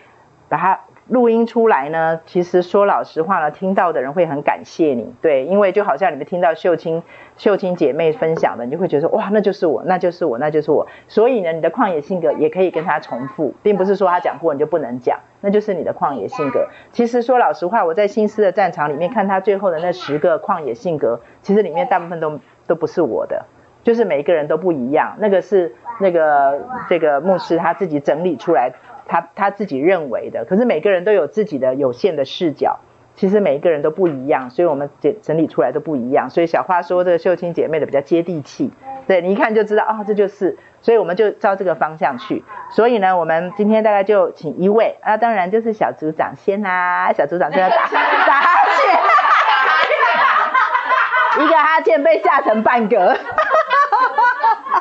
把它。录音出来呢，其实说老实话呢，听到的人会很感谢你，对，因为就好像你们听到秀清秀清姐妹分享的，你就会觉得哇，那就是我，那就是我，那就是我。所以呢，你的旷野性格也可以跟他重复，并不是说他讲过你就不能讲，那就是你的旷野性格。其实说老实话，我在新思的战场里面看他最后的那十个旷野性格，其实里面大部分都都不是我的，就是每一个人都不一样。那个是那个这个牧师他自己整理出来。他他自己认为的，可是每个人都有自己的有限的视角，其实每一个人都不一样，所以我们整整理出来都不一样。所以小花说这个秀清姐妹的比较接地气，对，你一看就知道啊、哦，这就是，所以我们就照这个方向去。所以呢，我们今天大概就请一位啊，当然就是小组长先啦，小组长就要打 打哈欠，一个哈欠被吓成半个。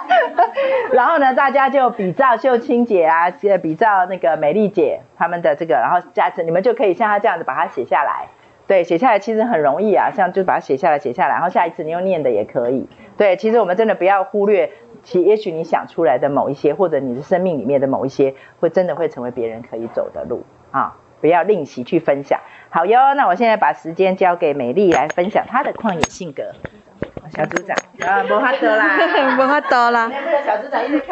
然后呢，大家就比照秀清姐啊，比照那个美丽姐他们的这个，然后下次，你们就可以像她这样子把它写下来。对，写下来其实很容易啊，像就把它写下来，写下来，然后下一次你又念的也可以。对，其实我们真的不要忽略，其也许你想出来的某一些，或者你的生命里面的某一些，会真的会成为别人可以走的路啊，不要吝惜去分享。好哟，那我现在把时间交给美丽来分享她的旷野性格。小组长啊，无法多啦，无法多啦。那个小组长一直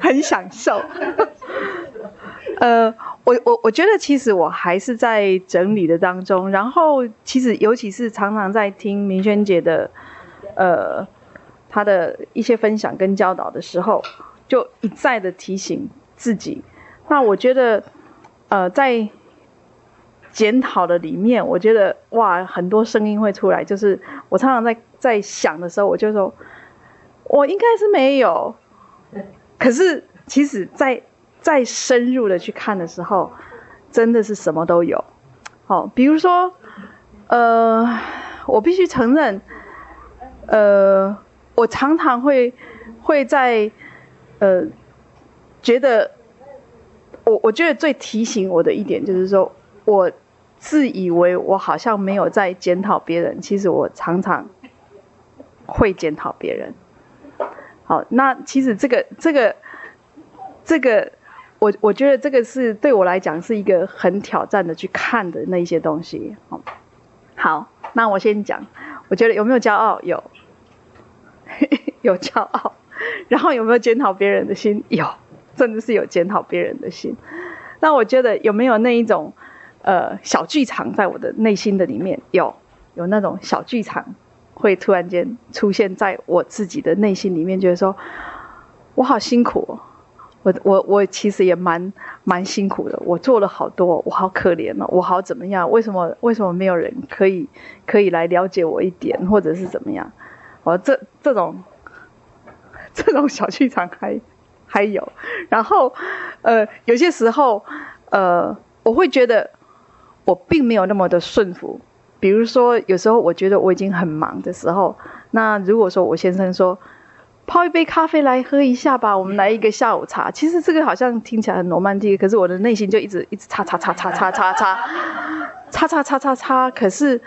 很享受。呃，我我我觉得其实我还是在整理的当中，然后其实尤其是常常在听明轩姐的呃她的一些分享跟教导的时候，就一再的提醒自己。那我觉得呃在。检讨的里面，我觉得哇，很多声音会出来。就是我常常在在想的时候，我就说，我应该是没有。可是其实在，在再深入的去看的时候，真的是什么都有。好，比如说，呃，我必须承认，呃，我常常会会在，呃，觉得，我我觉得最提醒我的一点就是说，我自以为我好像没有在检讨别人，其实我常常会检讨别人。好，那其实这个这个这个。我我觉得这个是对我来讲是一个很挑战的去看的那一些东西。好，好那我先讲，我觉得有没有骄傲？有，有骄傲。然后有没有检讨别人的心？有，真的是有检讨别人的心。那我觉得有没有那一种呃小剧场在我的内心的里面？有，有那种小剧场会突然间出现在我自己的内心里面，觉得说我好辛苦哦。我我我其实也蛮蛮辛苦的，我做了好多，我好可怜哦，我好怎么样？为什么为什么没有人可以可以来了解我一点，或者是怎么样？我这这种这种小剧场还还有，然后呃有些时候呃我会觉得我并没有那么的顺服，比如说有时候我觉得我已经很忙的时候，那如果说我先生说。泡一杯咖啡来喝一下吧，我们来一个下午茶。其实这个好像听起来很罗曼蒂克，可是我的内心就一直一直擦擦擦擦擦擦擦擦擦擦擦擦。可是，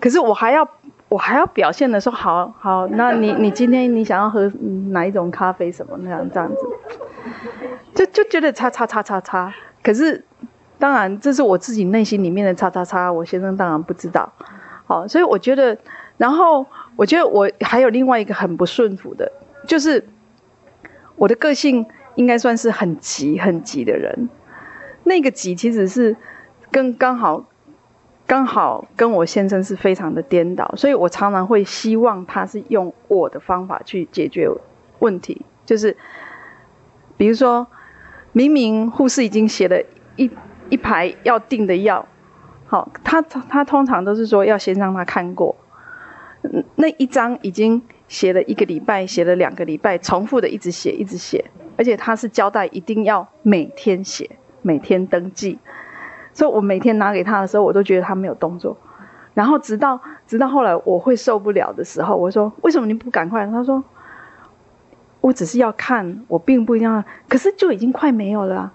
可是我还要我还要表现的说好好，那你你今天你想要喝哪一种咖啡什么那样这样子，就就觉得擦擦擦擦擦。可是当然这是我自己内心里面的叉叉叉，我先生当然不知道。好，所以我觉得，然后我觉得我还有另外一个很不顺服的。就是我的个性应该算是很急很急的人，那个急其实是跟刚好刚好跟我先生是非常的颠倒，所以我常常会希望他是用我的方法去解决问题。就是比如说，明明护士已经写了一一排要订的药，好，他他通常都是说要先让他看过，那一张已经。写了一个礼拜，写了两个礼拜，重复的一直写，一直写，而且他是交代一定要每天写，每天登记。所以我每天拿给他的时候，我都觉得他没有动作。然后直到直到后来我会受不了的时候，我说：“为什么你不赶快？”他说：“我只是要看，我并不一定要，可是就已经快没有了。”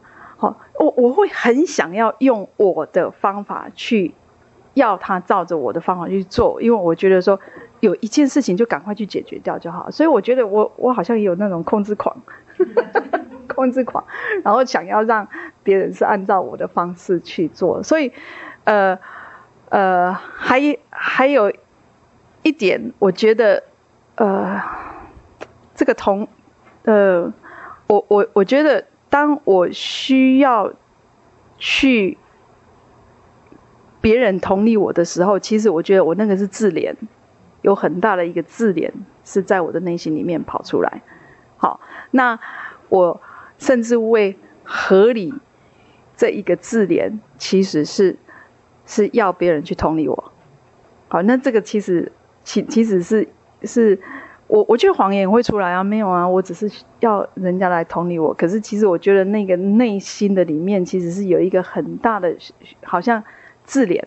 好，我我会很想要用我的方法去要他照着我的方法去做，因为我觉得说。有一件事情就赶快去解决掉就好，所以我觉得我我好像也有那种控制狂，控制狂，然后想要让别人是按照我的方式去做，所以呃呃还还有一点，我觉得呃这个同呃我我我觉得当我需要去别人同理我的时候，其实我觉得我那个是自怜。有很大的一个自怜是在我的内心里面跑出来，好，那我甚至为合理这一个自怜，其实是是要别人去同理我，好，那这个其实其其实是是我我觉得谎言会出来啊，没有啊，我只是要人家来同理我，可是其实我觉得那个内心的里面其实是有一个很大的，好像自怜，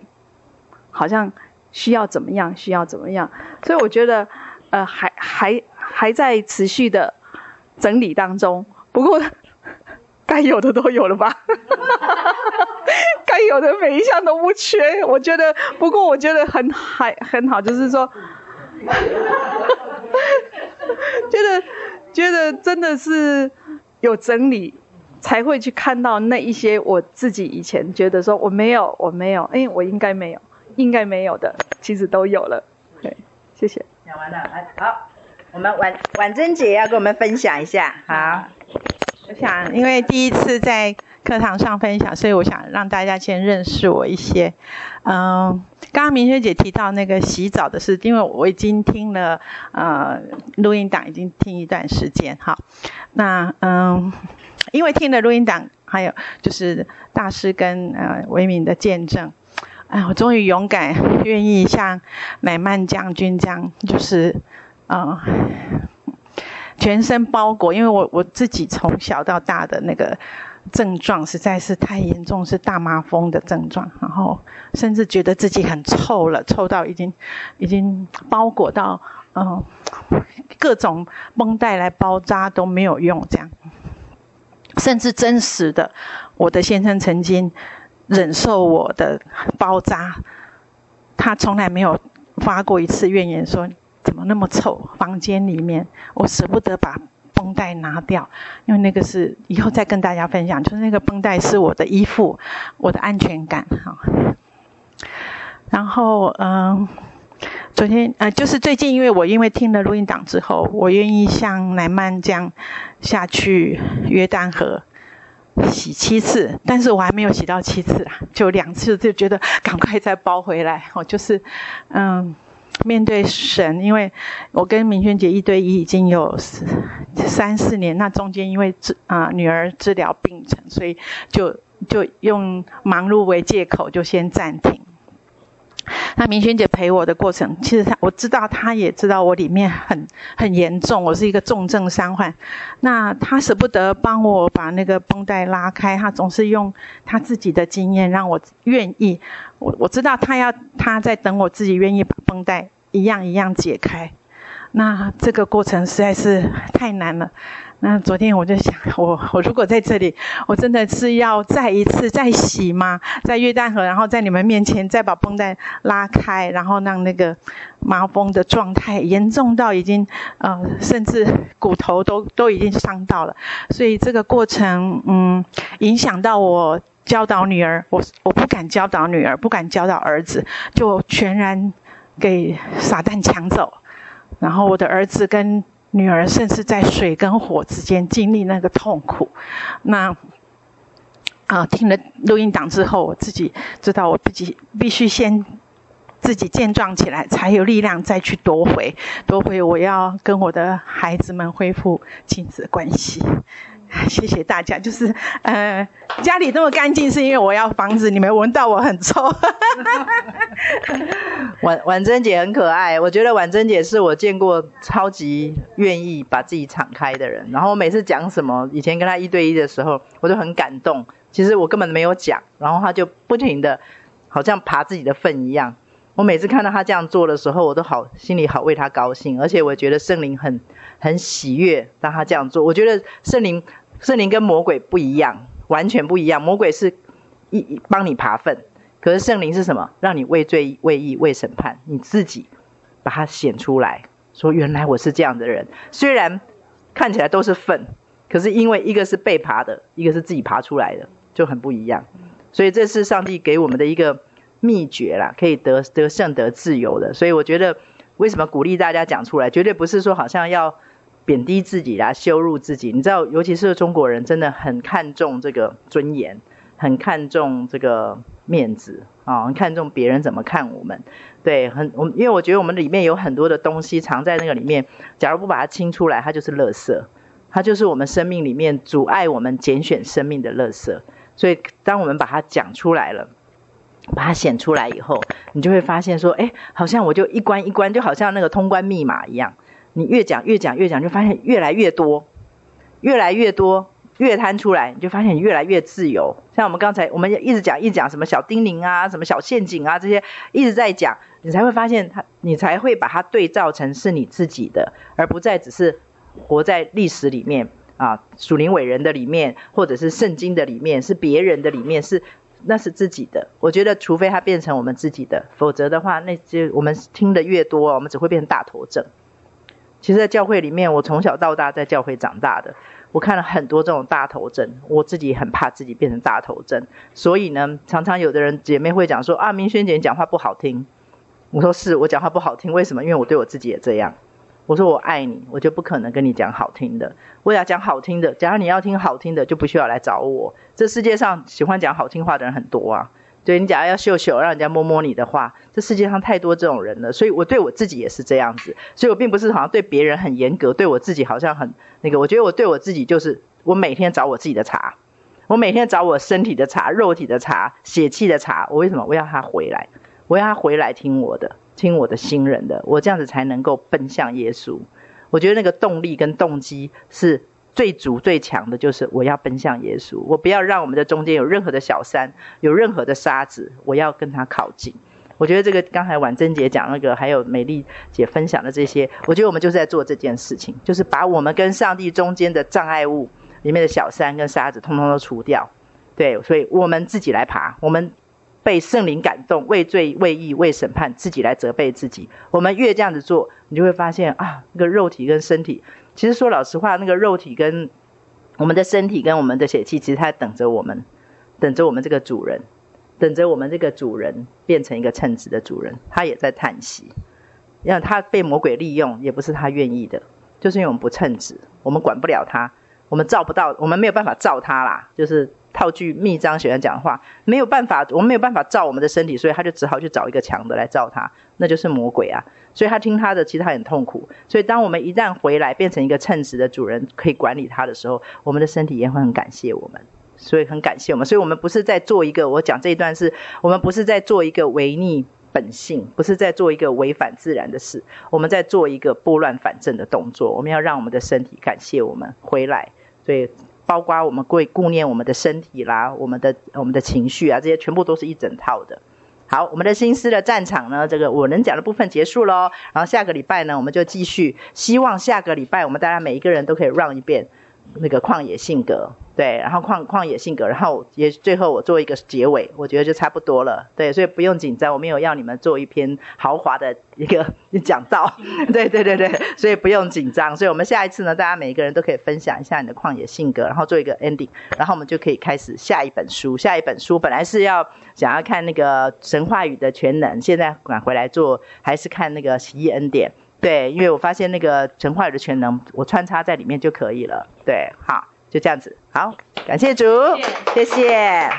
好像。需要怎么样？需要怎么样？所以我觉得，呃，还还还在持续的整理当中。不过，该有的都有了吧？该有的每一项都不缺。我觉得，不过我觉得很还很好，就是说 觉得觉得真的是有整理，才会去看到那一些我自己以前觉得说我没有，我没有，哎，我应该没有。应该没有的，其实都有了。对，谢谢。讲完了，来，好，我们婉婉珍姐要跟我们分享一下。好，我想因为第一次在课堂上分享，所以我想让大家先认识我一些。嗯，刚刚明轩姐提到那个洗澡的事，因为我已经听了呃录音档，已经听一段时间。哈，那嗯，因为听了录音档，还有就是大师跟呃维敏的见证。哎，我终于勇敢愿意像乃曼将军这样，就是，呃，全身包裹。因为我我自己从小到大的那个症状实在是太严重，是大麻风的症状，然后甚至觉得自己很臭了，臭到已经已经包裹到嗯、各种绷带来包扎都没有用，这样，甚至真实的，我的先生曾经忍受我的包扎，他从来没有发过一次怨言，说怎么那么臭，房间里面我舍不得把。绷带拿掉，因为那个是以后再跟大家分享，就是那个绷带是我的依附，我的安全感哈。然后嗯、昨天呃，就是最近，因为我因为听了录音档之后，我愿意像乃縵这样下去约旦河洗七次，但是我还没有洗到七次啦，就两次就觉得赶快再包回来，我就是嗯。面对神，因为我跟明轩姐一对一已经有三四年，那中间因为治啊、女儿治疗病程，所以就就用忙碌为借口，就先暂停。那明轩姐陪我的过程，其实她我知道，她也知道我里面很很严重，我是一个重症伤患。那她舍不得帮我把那个绷带拉开，她总是用她自己的经验让我愿意。我我知道她要她在等我自己愿意把绷带一样一样解开。那这个过程实在是太难了。那昨天我就想，我我如果在这里，我真的是要再一次再洗吗？在约旦河，然后在你们面前再把绷带拉开，然后让那个麻风的状态严重到已经呃，甚至骨头都都已经伤到了。所以这个过程，嗯，影响到我教导女儿，我我不敢教导女儿，不敢教导儿子，就全然给撒旦抢走。然后我的儿子跟女儿甚至在水跟火之间经历那个痛苦，那啊，听了录音档之后，我自己知道我自己必须先自己健壮起来，才有力量再去夺回夺回我要跟我的孩子们恢复亲子关系。谢谢大家，就是呃，家里这么干净，是因为我要防止你们闻到我很臭。婉婉珍姐很可爱，我觉得婉珍姐是我见过超级愿意把自己敞开的人。然后每次讲什么，以前跟她一对一的时候，我就很感动。其实我根本没有讲，然后她就不停的，好像爬自己的粪一样。我每次看到他这样做的时候，我都好心里好为他高兴，而且我觉得圣灵很很喜悦让他这样做。我觉得圣灵。圣灵跟魔鬼不一样，完全不一样。魔鬼是一一帮你爬粪，可是圣灵是什么？让你畏罪、畏义、畏审判，你自己把它显出来，说原来我是这样的人。虽然看起来都是粪，可是因为一个是被爬的，一个是自己爬出来的，就很不一样。所以这是上帝给我们的一个秘诀啦，可以得得胜得自由的。所以我觉得，为什么鼓励大家讲出来？绝对不是说好像要。贬低自己啦，羞辱自己，你知道，尤其是中国人，真的很看重这个尊严，很看重这个面子啊，很看重别人怎么看我们。对，很我，因为我觉得我们里面有很多的东西藏在那个里面，假如不把它清出来，它就是垃圾，它就是我们生命里面阻碍我们拣选生命的垃圾。所以，当我们把它讲出来了，把它显出来以后，你就会发现说，哎，好像我就一关一关，就好像那个通关密码一样。你越讲越讲越讲，就发现越来越多，越来越多，越摊出来，你就发现你越来越自由。像我们刚才，我们一直讲一讲什么小叮咛啊，什么小陷阱啊，这些一直在讲，你才会发现它，你才会把它对照成是你自己的，而不再只是活在历史里面啊，属灵伟人的里面，或者是圣经的里面，是别人的里面，是那是自己的。我觉得，除非它变成我们自己的，否则的话，那些我们听得越多，我们只会变成大头症。其实，在教会里面，我从小到大在教会长大的，我看了很多这种大头症，我自己很怕自己变成大头症，所以呢，常常有的人姐妹会讲说啊，明轩姐讲话不好听。我说是我讲话不好听，为什么？因为我对我自己也这样。我说我爱你，我就不可能跟你讲好听的。我要讲好听的，假如你要听好听的，就不需要来找我。这世界上喜欢讲好听话的人很多啊。对，你假如要秀秀，让人家摸摸你的话，这世界上太多这种人了。所以我对我自己也是这样子。所以我并不是好像对别人很严格，对我自己好像很那个。我觉得我对我自己就是，我每天找我自己的茬，我每天找我身体的茬、肉体的茬、血气的茬。我为什么？我要他回来，我要他回来听我的，听我的新人的。我这样子才能够奔向耶稣。我觉得那个动力跟动机是最足最强的就是我要奔向耶稣，我不要让我们的中间有任何的小山，有任何的沙子，我要跟他靠近。我觉得这个刚才婉珍姐讲那个，还有美丽姐分享的这些，我觉得我们就是在做这件事情，就是把我们跟上帝中间的障碍物里面的小山跟沙子，通通都除掉。对，所以我们自己来爬，我们被圣灵感动，为罪、为义、为审判，自己来责备自己。我们越这样子做，你就会发现啊，那个肉体跟身体。其实说老实话，那个肉体跟我们的身体跟我们的血气，其实它等着我们，等着我们这个主人，等着我们这个主人变成一个称职的主人，他也在叹息，因为他被魔鬼利用，也不是他愿意的，就是因为我们不称职，我们管不了他，我们照不到，我们没有办法照他啦，就是。套句密章喜欢讲的话，没有办法，我们没有办法照我们的身体，所以他就只好去找一个强的来照他，那就是魔鬼啊。所以他听他的，其实他很痛苦。所以当我们一旦回来变成一个称职的主人，可以管理他的时候，我们的身体也会很感谢我们。所以很感谢我们。所以我们不是在做一个，我讲这一段是，我们不是在做一个违逆本性，不是在做一个违反自然的事，我们在做一个拨乱反正的动作。我们要让我们的身体感谢我们回来。所以。包括我们会顾念我们的身体啦，我们的我们的情绪啊，这些全部都是一整套的。好，我们的心思的战场呢，这个我能讲的部分结束喽。然后下个礼拜呢，我们就继续。希望下个礼拜我们大家每一个人都可以 run 一遍那个旷野性格。对，然后旷旷野性格，然后也最后我做一个结尾，我觉得就差不多了。对，所以不用紧张，我没有要你们做一篇豪华的一个 讲道。对对对对，所以不用紧张。所以我们下一次呢，大家每一个人都可以分享一下你的旷野性格，然后做一个 ending，然后我们就可以开始下一本书。下一本书本来是要想要看那个神话语的全能，现在赶回来做，还是看那个奇异恩典。对，因为我发现那个神话语的全能，我穿插在里面就可以了。对，好。就这样子，好，感谢主，谢谢。